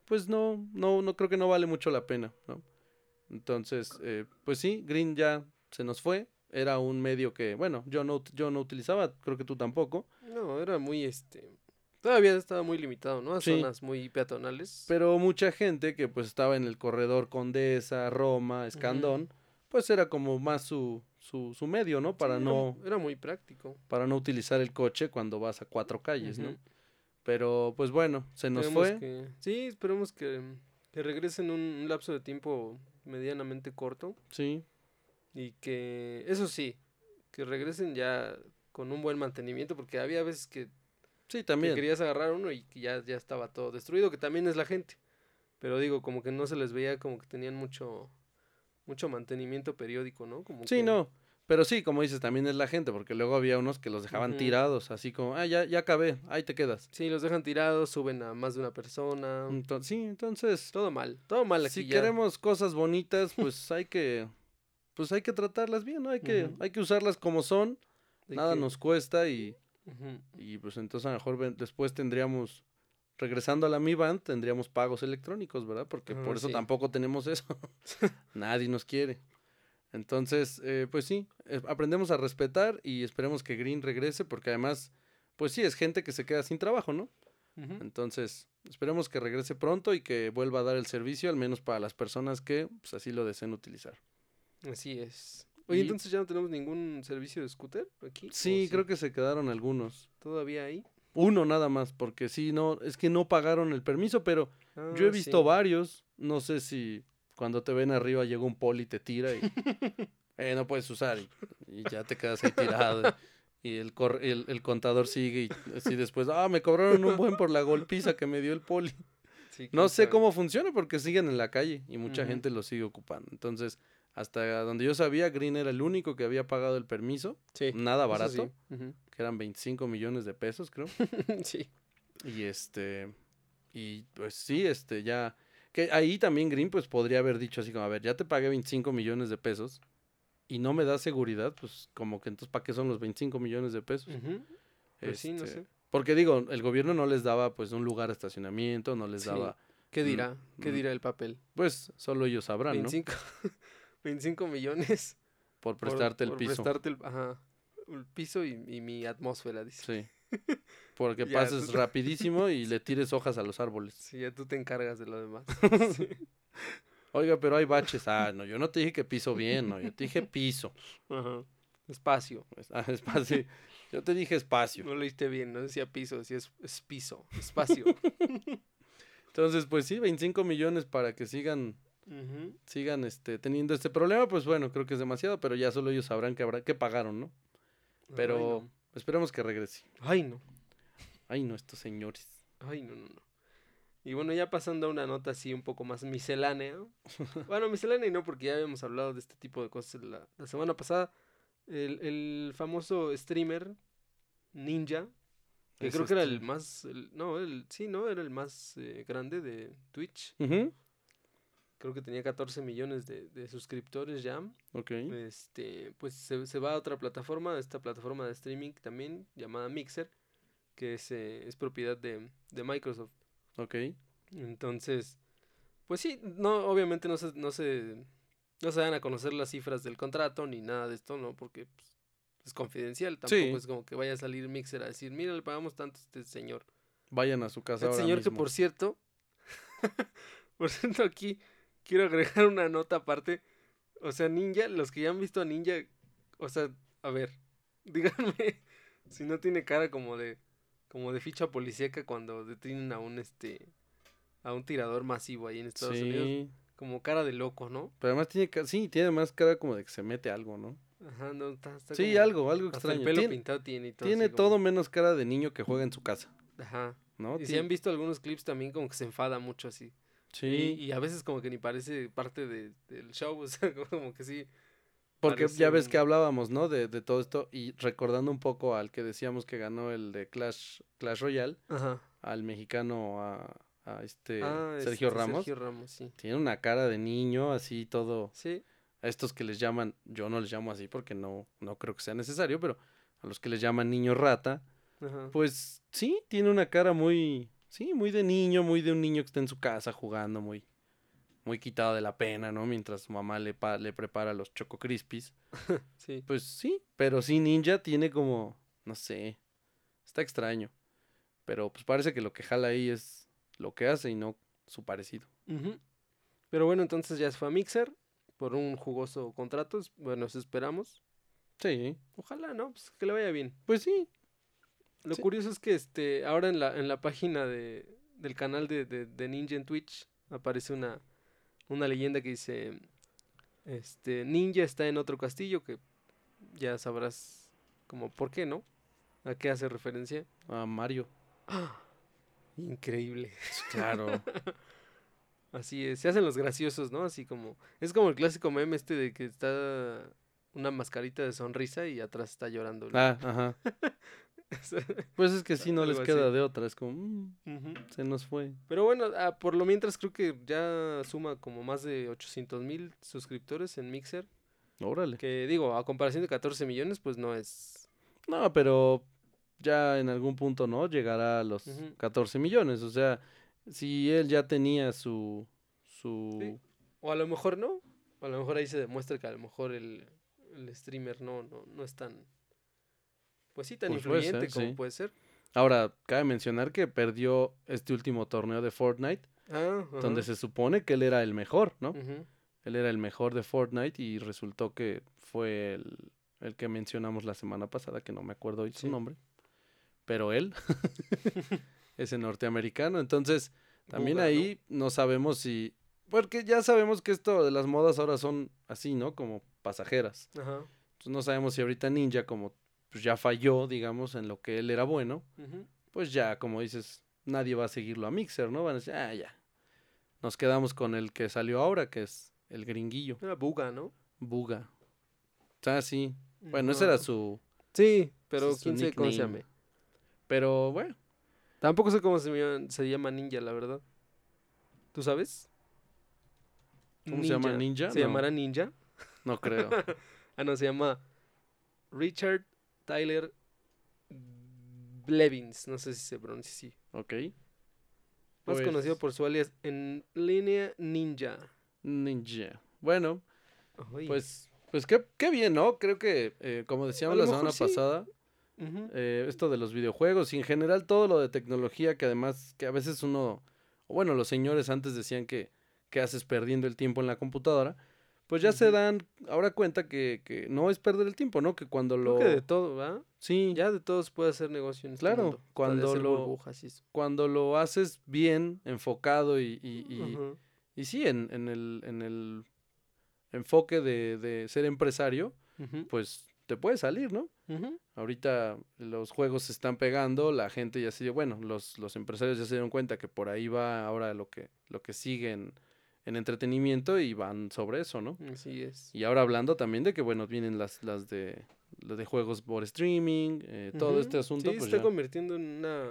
pues no, no, no creo que no vale mucho la pena, ¿no? Entonces, eh, pues sí, Green ya se nos fue, era un medio que, bueno, yo no, yo no utilizaba, creo que tú tampoco,
No, era muy este. Todavía estaba muy limitado, ¿no? A
Sí.
zonas muy peatonales.
Pero mucha gente que pues estaba en el corredor Condesa, Roma, Escandón, pues era como más su, su, su medio, ¿no? Para
Sí,
no,
Era muy práctico.
para no utilizar el coche cuando vas a cuatro calles, ¿no? Pero pues bueno, se nos
Esperemos
fue.
que- sí, esperemos que, Que regresen un, un lapso de tiempo medianamente corto.
Sí.
Y que, eso sí, que regresen ya con un buen mantenimiento, porque había veces que,
Sí,
que
también.
querías agarrar uno y que ya, ya estaba todo destruido, que también es la gente. Pero digo, como que no se les veía como que tenían mucho, mucho mantenimiento periódico, ¿no? Como
Sí,
que-
no. Pero sí, como dices, también es la gente, porque luego había unos que los dejaban tirados, así como, ah, ya, ya acabé, ahí te quedas.
Sí, los dejan tirados, suben a más de una persona.
Entonces, sí, entonces,
Todo mal, todo mal aquí
si
ya.
queremos cosas bonitas, pues hay que, pues hay que tratarlas bien, ¿no? Hay que, hay que usarlas como son, nada
que-
nos cuesta y, y pues entonces a lo mejor ven- después tendríamos, regresando a la Mi Band, tendríamos pagos electrónicos, ¿verdad? Porque
Ah,
por eso
sí.
tampoco tenemos eso. Nadie nos quiere. Entonces, eh, pues sí, eh, aprendemos a respetar y esperemos que Green regrese porque además, pues sí, es gente que se queda sin trabajo, ¿no? Entonces, esperemos que regrese pronto y que vuelva a dar el servicio, al menos para las personas que pues, así lo deseen utilizar.
Así es. Oye,
Y-
entonces ya no tenemos ningún servicio de scooter aquí. ¿O
Sí, creo que se quedaron algunos.
todavía ahí.
Uno nada más, porque sí, no, es que no pagaron el permiso, pero yo he
Ah,
visto
sí.
varios. No sé si cuando te ven arriba llega un poli y te tira y eh, no puedes usar y, y ya te quedas ahí tirado. Y el, cor- el, el contador sigue y así después, ah, me cobraron un buen por la golpiza que me dio el poli.
Sí,
No sé
sabe.
cómo funciona porque siguen en la calle y mucha gente lo sigue ocupando. Entonces, hasta donde yo sabía, Green era el único que había pagado el permiso,
Sí,
nada barato,
sí.
Que eran 25 millones de pesos, creo.
sí.
Y este, y pues sí, este, ya, que ahí también Green pues podría haber dicho así como, a ver, ya te pagué 25 millones de pesos y no me da seguridad, pues como que entonces, ¿para qué son los 25 millones de pesos?
Pues sí, no
Este,
sé.
Porque digo, el gobierno no les daba pues un lugar de estacionamiento, no les
Sí.
daba,
¿Qué
mm,
dirá? ¿Qué
mm,
dirá el papel?
pues solo ellos sabrán, ¿no?
25, 25 millones
Por
por-
prestarte el
por
piso.
prestarte el, ajá, el piso y, y mi atmósfera, dice.
Sí. Porque pases
tú-
rapidísimo y le tires hojas a los árboles.
Sí, ya tú te encargas de lo demás. Sí.
Oiga, pero hay baches. Ah, no, yo no te dije que piso bien, no, yo te dije piso.
Ajá. Espacio.
Ah, espacio. Yo te dije espacio.
No leíste bien, no decía piso, decía es, es piso, espacio.
Entonces, pues sí, 25 millones para que sigan, Sigan este, teniendo este problema, pues bueno, creo que es demasiado, pero ya solo ellos sabrán que habrá, que pagaron, ¿no? Pero
Ay,
esperemos que regrese.
Ay, no.
Ay, no, estos señores.
Ay, no, no, no. Y bueno, ya pasando a una nota así un poco más miscelánea. bueno, miscelánea y no, porque ya habíamos hablado de este tipo de cosas la, la semana pasada. El, el famoso streamer Ninja, que creo que era el
stream.
más. el- no, el, sí, ¿no? Era el más eh, grande de Twitch.
Ujú,
Creo que tenía 14 millones de, de suscriptores ya.
Ok.
Este, pues se, se va a otra plataforma, esta plataforma de streaming también, llamada Mixer, que es, eh, es propiedad de, de Microsoft.
Ok.
Entonces, pues sí, no, obviamente no se, no se, no se dan a conocer las cifras del contrato ni nada de esto, ¿no? Porque pues, es confidencial, tampoco
Sí.
es como que vaya a salir Mixer a decir, mira, le pagamos tanto a este señor.
Vayan a su casa
Este
ahora
señor que por cierto, por cierto aquí quiero agregar una nota aparte, o sea, Ninja, los que ya han visto a Ninja, o sea, a ver, díganme si no tiene cara como de, como de ficha policíaca cuando detienen a un, este, a un tirador masivo ahí en Estados Unidos,
Sí.
como cara de loco, ¿no?
Pero además tiene, sí, tiene más cara como de que se mete algo, ¿no?
Ajá, no, está, está
Sí,
como-
algo, algo
hasta
extraño.
el pelo
Tiene,
pintado tiene y todo.
tiene
como-
todo menos cara de niño que juega en su casa,
Ajá.
¿no?
Y si han visto algunos clips también como que se enfada mucho así.
Sí,
Y, y a veces como que ni parece parte de, del show, o sea, como que sí.
porque
parece
ya ves que hablábamos, ¿no? De, de todo esto y recordando un poco al que decíamos que ganó el de Clash, Clash Royale,
Ajá.
al mexicano, a, a este
Ah,
Sergio
este,
Ramos.
Sergio Ramos, sí.
Tiene una cara de niño, así todo.
Sí,
A estos que les llaman, yo no les llamo así porque no, no creo que sea necesario, pero a los que les llaman niño rata,
ajá.
pues sí, tiene una cara muy, sí, muy de niño, muy de un niño que está en su casa jugando, muy, muy quitado de la pena, ¿no? Mientras su mamá le, pa- le prepara los Choco Crispies.
sí.
Pues sí, pero sí Ninja tiene como, no sé, está extraño. Pero pues parece que lo que jala ahí es lo que hace y no su parecido.
Pero bueno, entonces ya se fue a Mixer por un jugoso contrato. Bueno, eso esperamos.
Sí,
Ojalá, ¿no? Pues que le vaya bien.
pues sí.
Lo
Sí.
curioso es que este ahora en la, en la página de, del canal de, de, de Ninja en Twitch aparece una, una leyenda que dice, este, Ninja está en otro castillo, que ya sabrás como por qué, ¿no? ¿A qué hace referencia?
A Mario.
Increíble.
Claro.
Así es, se hacen los graciosos, ¿no? Así como, es como el clásico meme este de que está una mascarita de sonrisa y atrás está llorando. ¿no?
Ah, ajá. Pues es que sí, no les queda
así.
de otra. Es como, mm, se nos fue.
Pero bueno, ah, por lo mientras creo que ya suma como más de 800 mil suscriptores en Mixer.
Órale.
Que digo, a comparación de 14 millones, pues no es...
No, pero ya en algún punto, ¿no? Llegará a los
Ujú.
14 millones. O sea, si él ya tenía su... su...
Sí. O a lo mejor no. O a lo mejor ahí se demuestra que a lo mejor el, el streamer no, no, no es tan... Pues sí, tan
Pues puede
influyente
ser,
como
sí.
puede ser.
Ahora, cabe mencionar que perdió este último torneo de Fortnite,
Ah,
donde se supone que él era el mejor, ¿no?
Ujú.
Él era el mejor de Fortnite y resultó que fue el, el que mencionamos la semana pasada, que no me acuerdo hoy su nombre. Pero él, ese norteamericano. Entonces, también
Buga, ¿no?
ahí no sabemos si... Porque ya sabemos que esto de las modas ahora son así, ¿no? Como pasajeras.
Ajá.
Entonces no sabemos si ahorita Ninja, como pues, ya falló, digamos, en lo que él era bueno, pues ya, como dices, nadie va a seguirlo a Mixer, ¿no? Van a decir, ah, ya. Nos quedamos con el que salió ahora, que es el gringuillo,
Era Buga, ¿no?
Buga. Ah, sí. Bueno, ese era su...
Sí, pero
su
quién sabe cómo se llame.
Pero bueno,
Tampoco sé cómo se llama, se llama Ninja, la verdad. ¿Tú sabes?
¿Cómo se llama, Ninja?
¿Se
No.
llamará Ninja?
no creo.
Ah, no, se llama Richard Tyler Blevins. No sé si se pronuncia así.
ok.
Más
Pues,
conocido por su alias en línea Ninja.
Ninja. Bueno, pues, pues qué, qué bien, ¿no? Creo que, eh, como decíamos la semana
sí.
pasada, eh, esto de los videojuegos y en general todo lo de tecnología que además que a veces uno, o bueno, los señores antes decían que, que haces perdiendo el tiempo en la computadora, pues ya se dan ahora cuenta que, que no es perder el tiempo, ¿no? Que cuando
Creo
lo...
que de todo, ¿va?
Sí,
Ya de todos puede hacer negocio en este
Claro,
mundo,
cuando lo-
burbujas y eso.
cuando lo haces bien, enfocado y, y, y- y sí, en, en el, en el enfoque de, de ser empresario, pues te puede salir, ¿no? Ahorita los juegos se están pegando, la gente ya se dio, bueno, los, los empresarios ya se dieron cuenta que por ahí va ahora lo que, lo que sigue en, en entretenimiento y van sobre eso, ¿no?
Así es.
Y ahora hablando también de que, bueno, vienen las, las de las de juegos por streaming, eh, todo
Ujú.
este asunto,
Sí,
pues
se está
ya.
convirtiendo en una,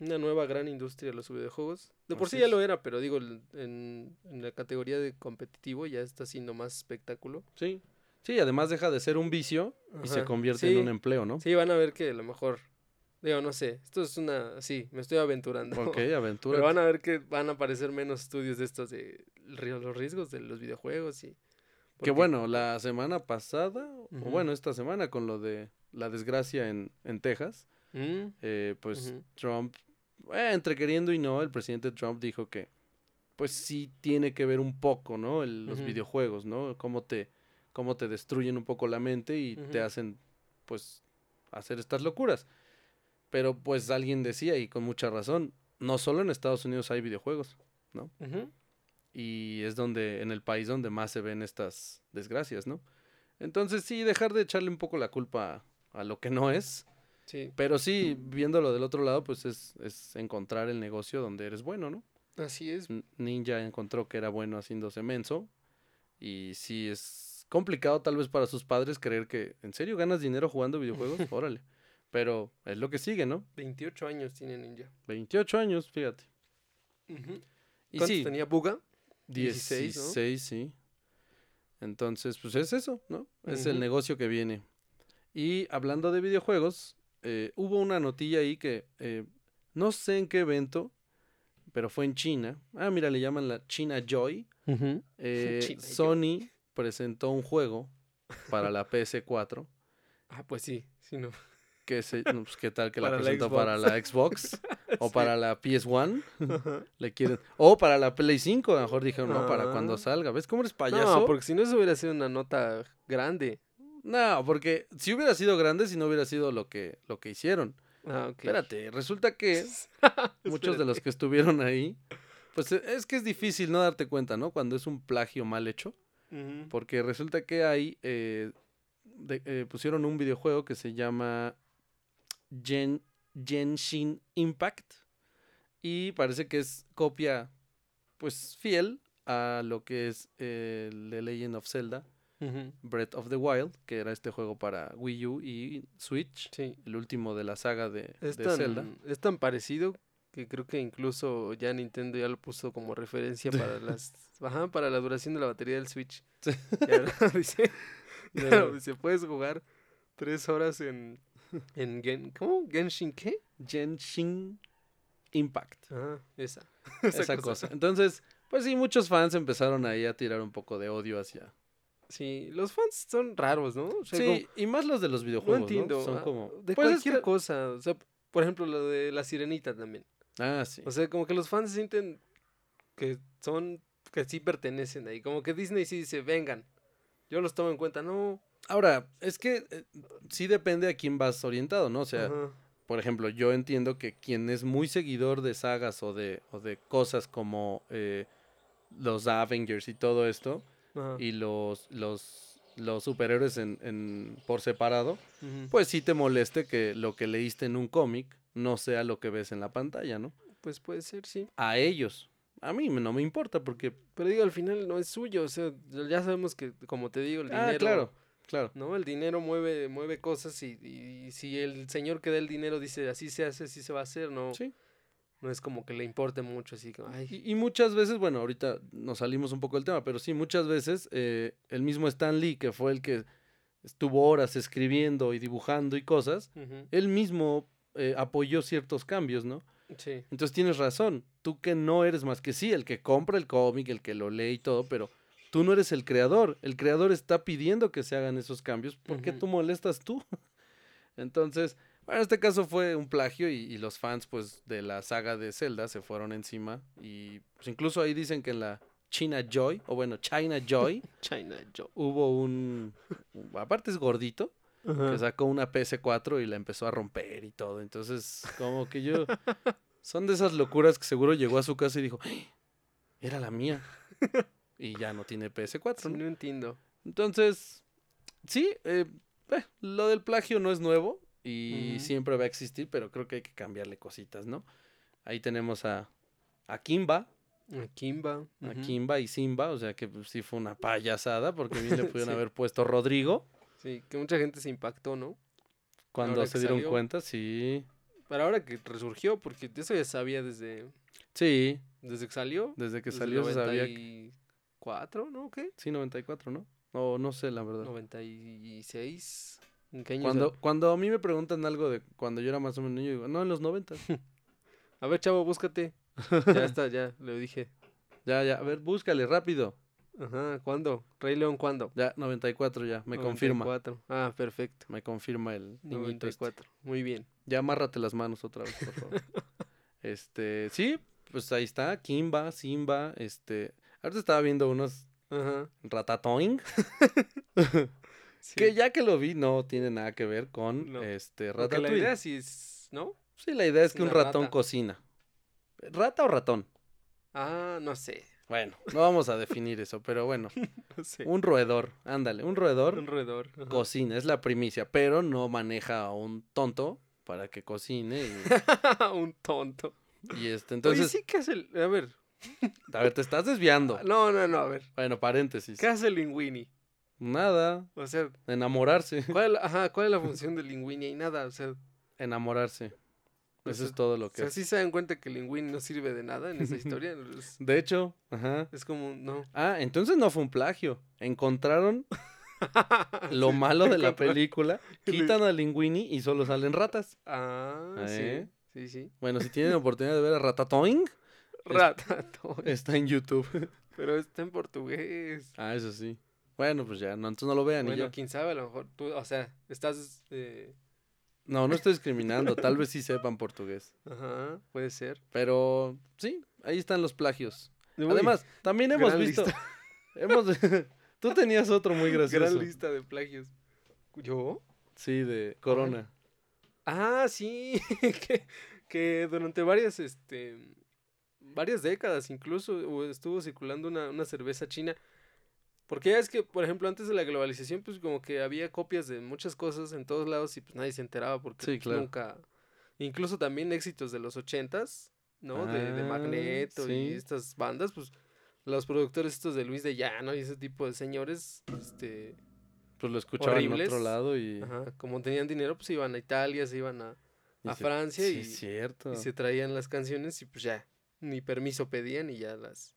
una nueva gran industria los videojuegos. De por
Así
sí ya
es.
lo era, pero digo, en, en la categoría de competitivo ya está siendo más espectáculo.
Sí. Sí, además deja de ser un vicio y se
Ajá.
convierte
Sí,
en un empleo, ¿no?
Sí, van a ver que a lo mejor, digo, no sé, esto es una, sí, me estoy aventurando.
Ok, aventura.
Pero van a ver que van a aparecer menos estudios de estos de los riesgos de los videojuegos y...
Que bueno, la semana pasada, o bueno, esta semana con lo de la desgracia en, en Texas,
Mm,
eh, pues. Trump, eh, entre queriendo y no, el presidente Trump dijo que pues sí tiene que ver un poco, ¿no? El- los videojuegos, ¿no? Cómo te, cómo te destruyen un poco la mente y te hacen, pues, hacer estas locuras. Pero pues alguien decía, y con mucha razón, no solo en Estados Unidos hay videojuegos,
Ujú.
Y es donde, en el país donde más se ven estas desgracias, ¿no? Entonces sí, dejar de echarle un poco la culpa a lo que no es,
Sí,
pero sí, viéndolo del otro lado, pues es, es encontrar el negocio donde eres bueno, ¿no?
así es.
Ninja encontró que era bueno haciéndose menso, y sí es complicado tal vez para sus padres creer que, ¿en serio ganas dinero jugando videojuegos? Órale. Pero es lo que sigue, ¿no?
28 años tiene Ninja.
28 años, fíjate.
Ujú.
Y
¿Cuántos
sí,
tenía Buga?
16,
16, ¿no?
sí. Entonces, pues es eso, ¿no? Es el negocio que viene. Y hablando de videojuegos, eh, hubo una notilla ahí que eh, no sé en qué evento, pero fue en China. Ah, mira, le llaman la China Joy. Eh,
China Joy.
Sony presentó un juego para la PS4.
Ah, pues sí, sí, no.
Que se, no, pues, ¿Qué tal que la presentó para la Xbox? o
Sí.
para la PS1.
Ajá.
Le quieren. O para la Play 5, a lo mejor dijeron, no, para cuando
Ah.
salga. ¿Ves cómo eres payaso?
No, porque si no eso hubiera sido una nota grande.
No, porque si hubiera sido grande, si no hubiera sido lo que, lo que hicieron.
Ah, ok.
Espérate, resulta que muchos de los que estuvieron ahí, pues e- es que es difícil no darte cuenta, ¿no? Cuando es un plagio mal hecho. Porque resulta que ahí eh, eh, pusieron un videojuego que se llama Gen, Genshin Impact. Y parece que es copia, pues fiel a lo que es el The Legend of Zelda. Breath of the Wild, que era este juego para Wii U y Switch,
Sí.
el último de la saga de,
Es
de
tan,
Zelda.
es tan parecido que creo que incluso ya Nintendo ya lo puso como referencia para las ajá, para la duración de la batería del Switch.
Sí.
Ya lo dice, ya
Ya.
lo dice, puedes jugar tres horas en en Gen, ¿cómo? Genshin qué?
Genshin Impact.
Ah, esa.
esa cosa. Entonces, pues sí, muchos fans empezaron ahí a tirar un poco de odio hacia.
Sí, los fans son raros, ¿no? O sea,
Sí, y más los de los videojuegos.
no entiendo.
Son
ah,
como.
de
pues es
cualquier
que-
cosa, o sea, por ejemplo, lo de la Sirenita también.
Ah, sí.
O sea, como que los fans sienten que son, que sí pertenecen ahí. Como que Disney sí dice, vengan, yo los tomo en cuenta. No,
Ahora, es que eh, sí depende a quién vas orientado, ¿no? O sea,
Ajá,
por ejemplo, yo entiendo que quien es muy seguidor de sagas o de, o de cosas como eh, los Avengers y todo esto,
ajá,
y los, los, los superhéroes en, en- por separado, pues sí te moleste que lo que leíste en un cómic no sea lo que ves en la pantalla, ¿no?
Pues puede ser, sí.
A ellos. A mí no me importa porque...
Pero digo, al final no es suyo. O sea, ya sabemos que, como te digo, el dinero.
Ah, claro, claro.
¿no? El dinero mueve, mueve cosas y, y si el señor que da el dinero dice así se hace, así se va a hacer, no,
Sí.
no es como que le importe mucho, así como, ay,
Y, y muchas veces, bueno, ahorita nos salimos un poco del tema, pero sí, muchas veces eh, el mismo Stan Lee, que fue el que estuvo horas escribiendo y dibujando y cosas, él mismo eh, apoyó ciertos cambios, ¿no?
sí,
Entonces tienes razón, tú que no eres más que sí, el que compra el cómic, el que lo lee y todo, pero tú no eres el creador, el creador está pidiendo que se hagan esos cambios, ¿por qué tú molestas tú? Entonces, bueno, en este caso fue un plagio y, y los fans pues de la saga de Zelda se fueron encima y pues incluso ahí dicen que en la China Joy, o bueno, China Joy,
China Joe.
hubo un, aparte es gordito, que sacó una PS4 y la empezó a romper y todo. Entonces, como que yo. Son de esas locuras que seguro llegó a su casa y dijo: "¡Ay! Era la mía. Y ya no tiene PS4.
Sí,
¿no?
no entiendo.
Entonces, sí, eh, eh, lo del plagio no es nuevo y siempre va a existir, pero creo que hay que cambiarle cositas, ¿no? Ahí tenemos a, a Kimba,
A Kimba.
a. Kimba y Simba, o sea que pues, sí fue una payasada porque bien le pudieron
Sí.
haber puesto Rodrigo
Sí, que mucha gente se impactó, ¿no?
cuando se dieron
salió.
cuenta, sí.
Pero ahora que resurgió, porque eso ya sabía desde,
Sí,
desde que salió.
desde que
desde
salió se sabía.
94, ¿no? ¿Qué?
Sí, 94, ¿no? O no sé, la verdad.
96. ¿En qué año
Cuando, cuando a mí me preguntan algo de cuando yo era más o menos niño, digo, no, en los 90.
A ver, chavo, búscate. Ya está, ya, le dije.
ya, ya, a ver, búscale rápido.
Ajá, ¿cuándo? Rey León, ¿cuándo?
Ya, 94 ya, me confirma.
94. Ah, perfecto.
Me confirma el niñito este.
94. Muy bien.
Ya amárrate las manos otra vez, por favor. este, sí, pues ahí está, Kimba, Simba, este... Ahorita estaba viendo unos
Ajá.
Ratatoing,
sí.
que ya que lo vi no tiene nada que ver con
No.
este
Porque la
Ratatouille.
idea sí es, ¿no?
Sí, la idea es
es
que un ratón
rata.
cocina. ¿Rata o ratón?
Ah, no sé.
Bueno, no vamos a definir eso, pero bueno,
No sé.
un roedor, ándale, un roedor
Un roedor. ajá.
cocina, es la primicia, pero no maneja a un tonto para que cocine y,
un tonto.
y este,
Entonces,
entonces,
sí, ¿qué hace el...? A ver.
a ver, te estás desviando.
No, no, no, a ver.
Bueno, paréntesis.
¿Qué hace Linguini?
Nada,
O sea,
enamorarse,
¿cuál es la, ajá, ¿cuál es la función del Linguini? Y nada, o sea,
enamorarse.
O
Eso
sea,
es todo lo
o
que
sea,
hace.
sí se dan cuenta que Linguini no sirve de nada en esa historia. Es,
De hecho, ajá.
es como, no.
Ah, entonces no fue un plagio. Encontraron lo malo de la película, quitan a Linguini y solo salen ratas.
Ah,
¿Eh?
sí. Sí, sí.
Bueno, si tienen oportunidad de ver a Ratatouille,
Ratatouille.
está en YouTube.
Pero está en portugués.
ah, eso sí. Bueno, pues ya, no, entonces no lo vean y
Bueno,
ya.
quién sabe, a lo mejor tú, o sea, estás, eh,
No, no estoy discriminando, tal vez sí sepan portugués.
ajá, puede ser.
Pero sí, ahí están los plagios.
Uy,
Además, también hemos
gran
visto.
lista.
Hemos, tú tenías otro muy gracioso.
gran lista de plagios. ¿Yo?
Sí, de Corona.
Ah, sí, que, que durante varias, este, varias décadas incluso estuvo circulando una, una cerveza china. Porque ya es que, por ejemplo, antes de la globalización, pues como que había copias de muchas cosas en todos lados y pues nadie se enteraba porque
Sí,
pues,
claro.
nunca... Incluso también éxitos de los ochentas, ¿no? de, de
Ah,
Magneto y estas bandas, pues los productores estos de Luis de Llano y ese tipo de señores, este...
Pues lo escuchaban en
horribles.
otro lado y...
Ajá, como tenían dinero, pues iban a Italia, se iban a, a
se-
Francia
sí,
y-
cierto.
y se traían las canciones y pues ya, ni permiso pedían y ya las...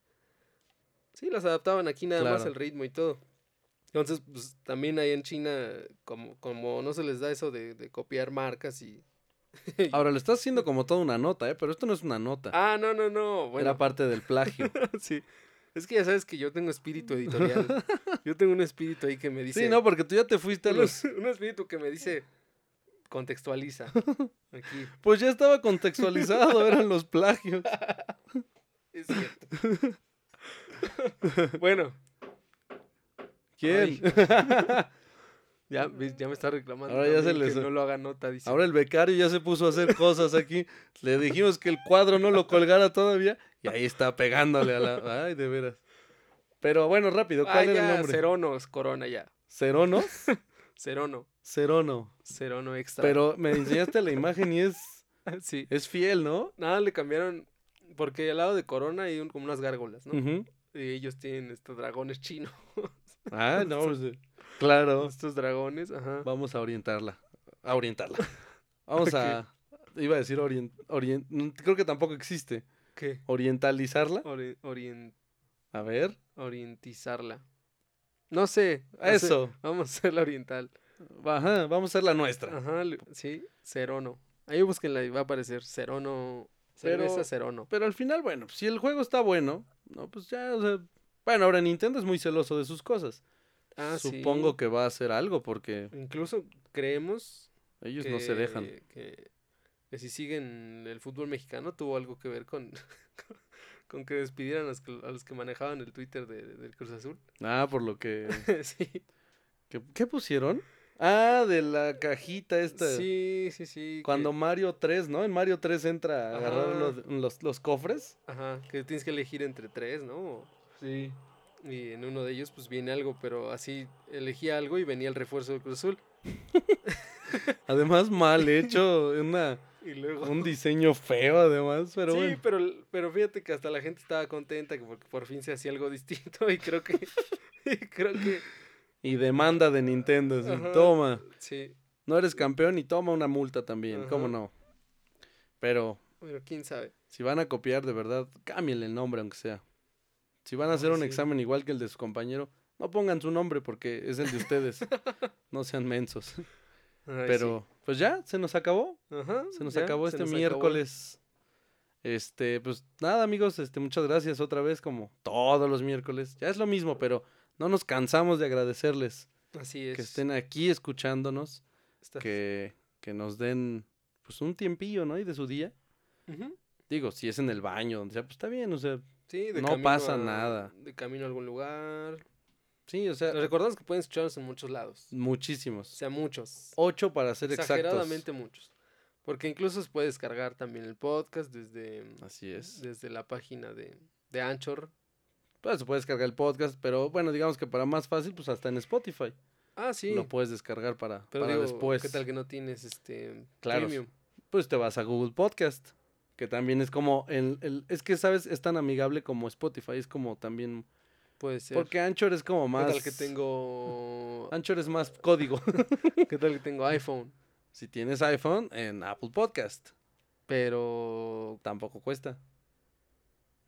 Sí, las adaptaban aquí nada más el ritmo y todo. Entonces, pues también ahí en China, como, como no se les da eso de, de copiar marcas y...
Ahora lo estás haciendo como toda una nota, ¿eh? Pero esto no es una nota.
Ah, no, no, no. Bueno,
Era parte del plagio.
sí. Es que ya sabes que yo tengo espíritu editorial. yo tengo un espíritu ahí que me dice...
sí, no, porque tú ya te fuiste a los...
un espíritu que me dice... Contextualiza. Aquí.
Pues ya estaba contextualizado, eran los plagios.
Es cierto. bueno,
¿Quién?
ya, me está reclamando.
Ahora ya se les-
que no lo haga nota, dice.
Ahora el becario ya se puso a hacer cosas aquí. Le dijimos que el cuadro no lo colgara todavía y ahí está pegándole a la... Ay, de veras. Pero bueno, rápido,
ah,
¿cuál era
ya,
el nombre?
Ceronos, Corona ya.
¿Cerono?
Cerono.
Cerono.
Cerono extra.
Pero me enseñaste la imagen y es,
sí.
es fiel, ¿no?
Nada, le cambiaron. Porque al lado de Corona hay un- como unas gárgolas, ¿no? Y ellos tienen estos dragones chinos.
Ah, no, pues, eh, claro.
Estos dragones, ajá.
Vamos a orientarla. A orientarla. Vamos a... Iba a decir orient, orient- Creo que tampoco existe.
¿Qué?
¿Orientalizarla?
Ori- orien-
A ver.
orientizarla. No sé. hace-
Eso.
Vamos a hacerla oriental.
Ajá, vamos a hacer la nuestra.
Ajá, sí, Cerono. Ahí búsquenla y va a aparecer Cerono. Cerveza
Pero-
Cerono.
Pero al final, bueno, si el juego está bueno, no, pues ya, o sea... Bueno, ahora Nintendo es muy celoso de sus cosas.
Ah, sí.
Supongo que va a hacer algo porque
Incluso creemos
ellos
que,
no se dejan.
Que, que si siguen el fútbol mexicano tuvo algo que ver con, con que despidieran a los que, a los que manejaban el Twitter de- del Cruz Azul.
Ah, por lo que...
sí.
¿Qué, qué pusieron? Ah, de la cajita esta.
sí, sí, sí. que-
Cuando Mario 3, ¿no? En Mario 3 entra a agarrar los, los, los cofres.
Ajá, que tienes que elegir entre tres, ¿no?
Sí.
Y en uno de ellos pues viene algo, pero así elegía algo y venía el refuerzo del Cruz Azul.
Además, mal hecho. Una,
Y luego...
un diseño feo, además. Pero
sí,
bueno.
pero, pero fíjate que hasta la gente estaba contenta que porque por fin se hacía algo distinto y creo que... y creo que...
Y demanda de Nintendo. así,
Ajá.
Toma.
Sí,
No eres campeón y toma una multa también. ¿Cómo no? Pero
bueno, quién sabe.
si van a copiar de verdad, cámbienle el nombre, aunque sea. Si van a hacer
Ay,
un
sí.
examen igual que el de su compañero, no pongan su nombre porque es el de ustedes. no sean mensos.
Ay,
Pero, pues ya, se nos acabó.
Ajá,
Se nos
ya,
acabó este
nos acabó.
miércoles. Este, pues nada, amigos, este, muchas gracias otra vez, como todos los miércoles. Ya es lo mismo, pero no nos cansamos de agradecerles
Así es.
que estén aquí escuchándonos, que, que nos den pues un tiempillo, ¿no? Y de su día. Digo, si es en el baño, donde sea, pues está bien, o sea,
Sí, de
No pasa
a-
nada.
De camino a algún lugar.
sí, o sea,
recordamos que pueden escucharnos en muchos lados. O
muchísimos.
sea, muchos.
Ocho para ser exactos.
Exageradamente muchos. Porque incluso se puede descargar también el podcast desde,
Así es.
desde la página de, de Anchor.
Pues se puede descargar el podcast, pero bueno, digamos que para más fácil, pues hasta en Spotify.
Ah, sí.
Lo puedes descargar para,
pero
para
digo,
después.
¿qué tal que no tienes este
Claro.
premium?
Pues te vas a Google Podcast, que también es como el, el- es que sabes, es tan amigable como Spotify, es como también
Puede ser.
porque Anchor es como más
¿Qué tal que tengo
Anchor es más código.
¿Qué tal que tengo iPhone?
si tienes iPhone en Apple Podcast,
Pero
tampoco cuesta.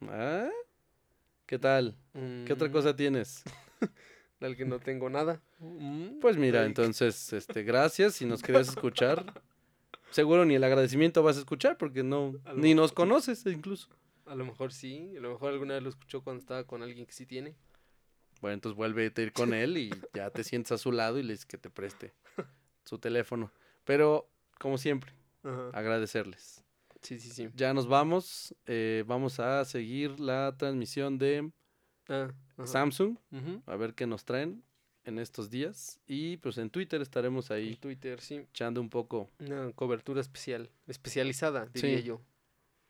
¿Ah? ¿Qué tal? ¿Qué otra
mm,
cosa tienes?
Tal que no tengo nada. Mm,
Pues mira, entonces, este, gracias si nos quieres escuchar. Seguro ni el agradecimiento vas a escuchar porque no ni nos conoces incluso.
A lo mejor sí, a lo mejor alguna vez lo escuchó cuando estaba con alguien que sí tiene.
Bueno, entonces vuelve a ir con él y ya te sientas a su lado y le dices que te preste su teléfono. Pero, como siempre,
Ajá.
agradecerles.
Sí, sí, sí.
Ya nos vamos. eh, vamos a seguir la transmisión de
Ah.
Samsung. A ver qué nos traen en estos días. Y pues en Twitter estaremos
En
ahí
Twitter, sí.
echando un poco.
Una cobertura especial, especializada, diría
Sí.
yo.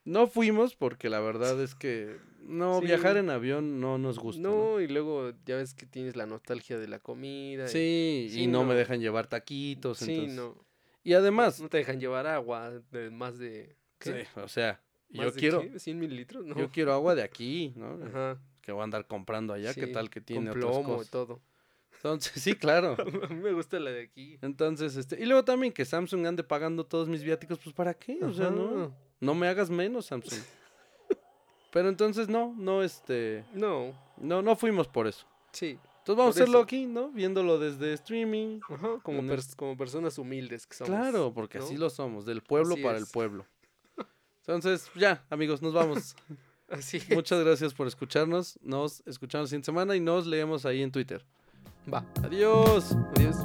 No fuimos porque la verdad es que no,
Sí.
viajar en avión no nos gusta. ¿no?
No, y luego ya ves que tienes la nostalgia de la comida. y-
Sí, y no, me dejan llevar taquitos.
sí,
entonces-
no.
Y además,
No te dejan llevar agua de más de. ¿Qué?
sí, o sea,
¿Más
yo quiero,
qué? ¿100 mililitros? No.
yo quiero agua de aquí, ¿no?
Ajá.
Que voy a andar comprando allá, ¿qué
sí,
tal que tiene
con
otras
plomo y todo.
Entonces, sí, claro.
A mí me gusta la de aquí.
Entonces, este, y luego también que Samsung ande pagando todos mis viáticos, pues ¿para qué? O sea, no, no me hagas menos, Samsung. Pero entonces no, no, este,
No,
no, no fuimos por eso.
sí.
Entonces vamos a hacerlo
eso.
aquí, ¿no? Viéndolo desde streaming.
Ajá, como, personas humildes que somos.
Claro, porque
¿no?
así lo somos, del pueblo
Así
para el pueblo. Entonces, ya, amigos, nos vamos.
Así es.
Muchas gracias por escucharnos. Nos escuchamos siguiente semana y nos leemos ahí en Twitter.
Va.
Adiós.
Adiós.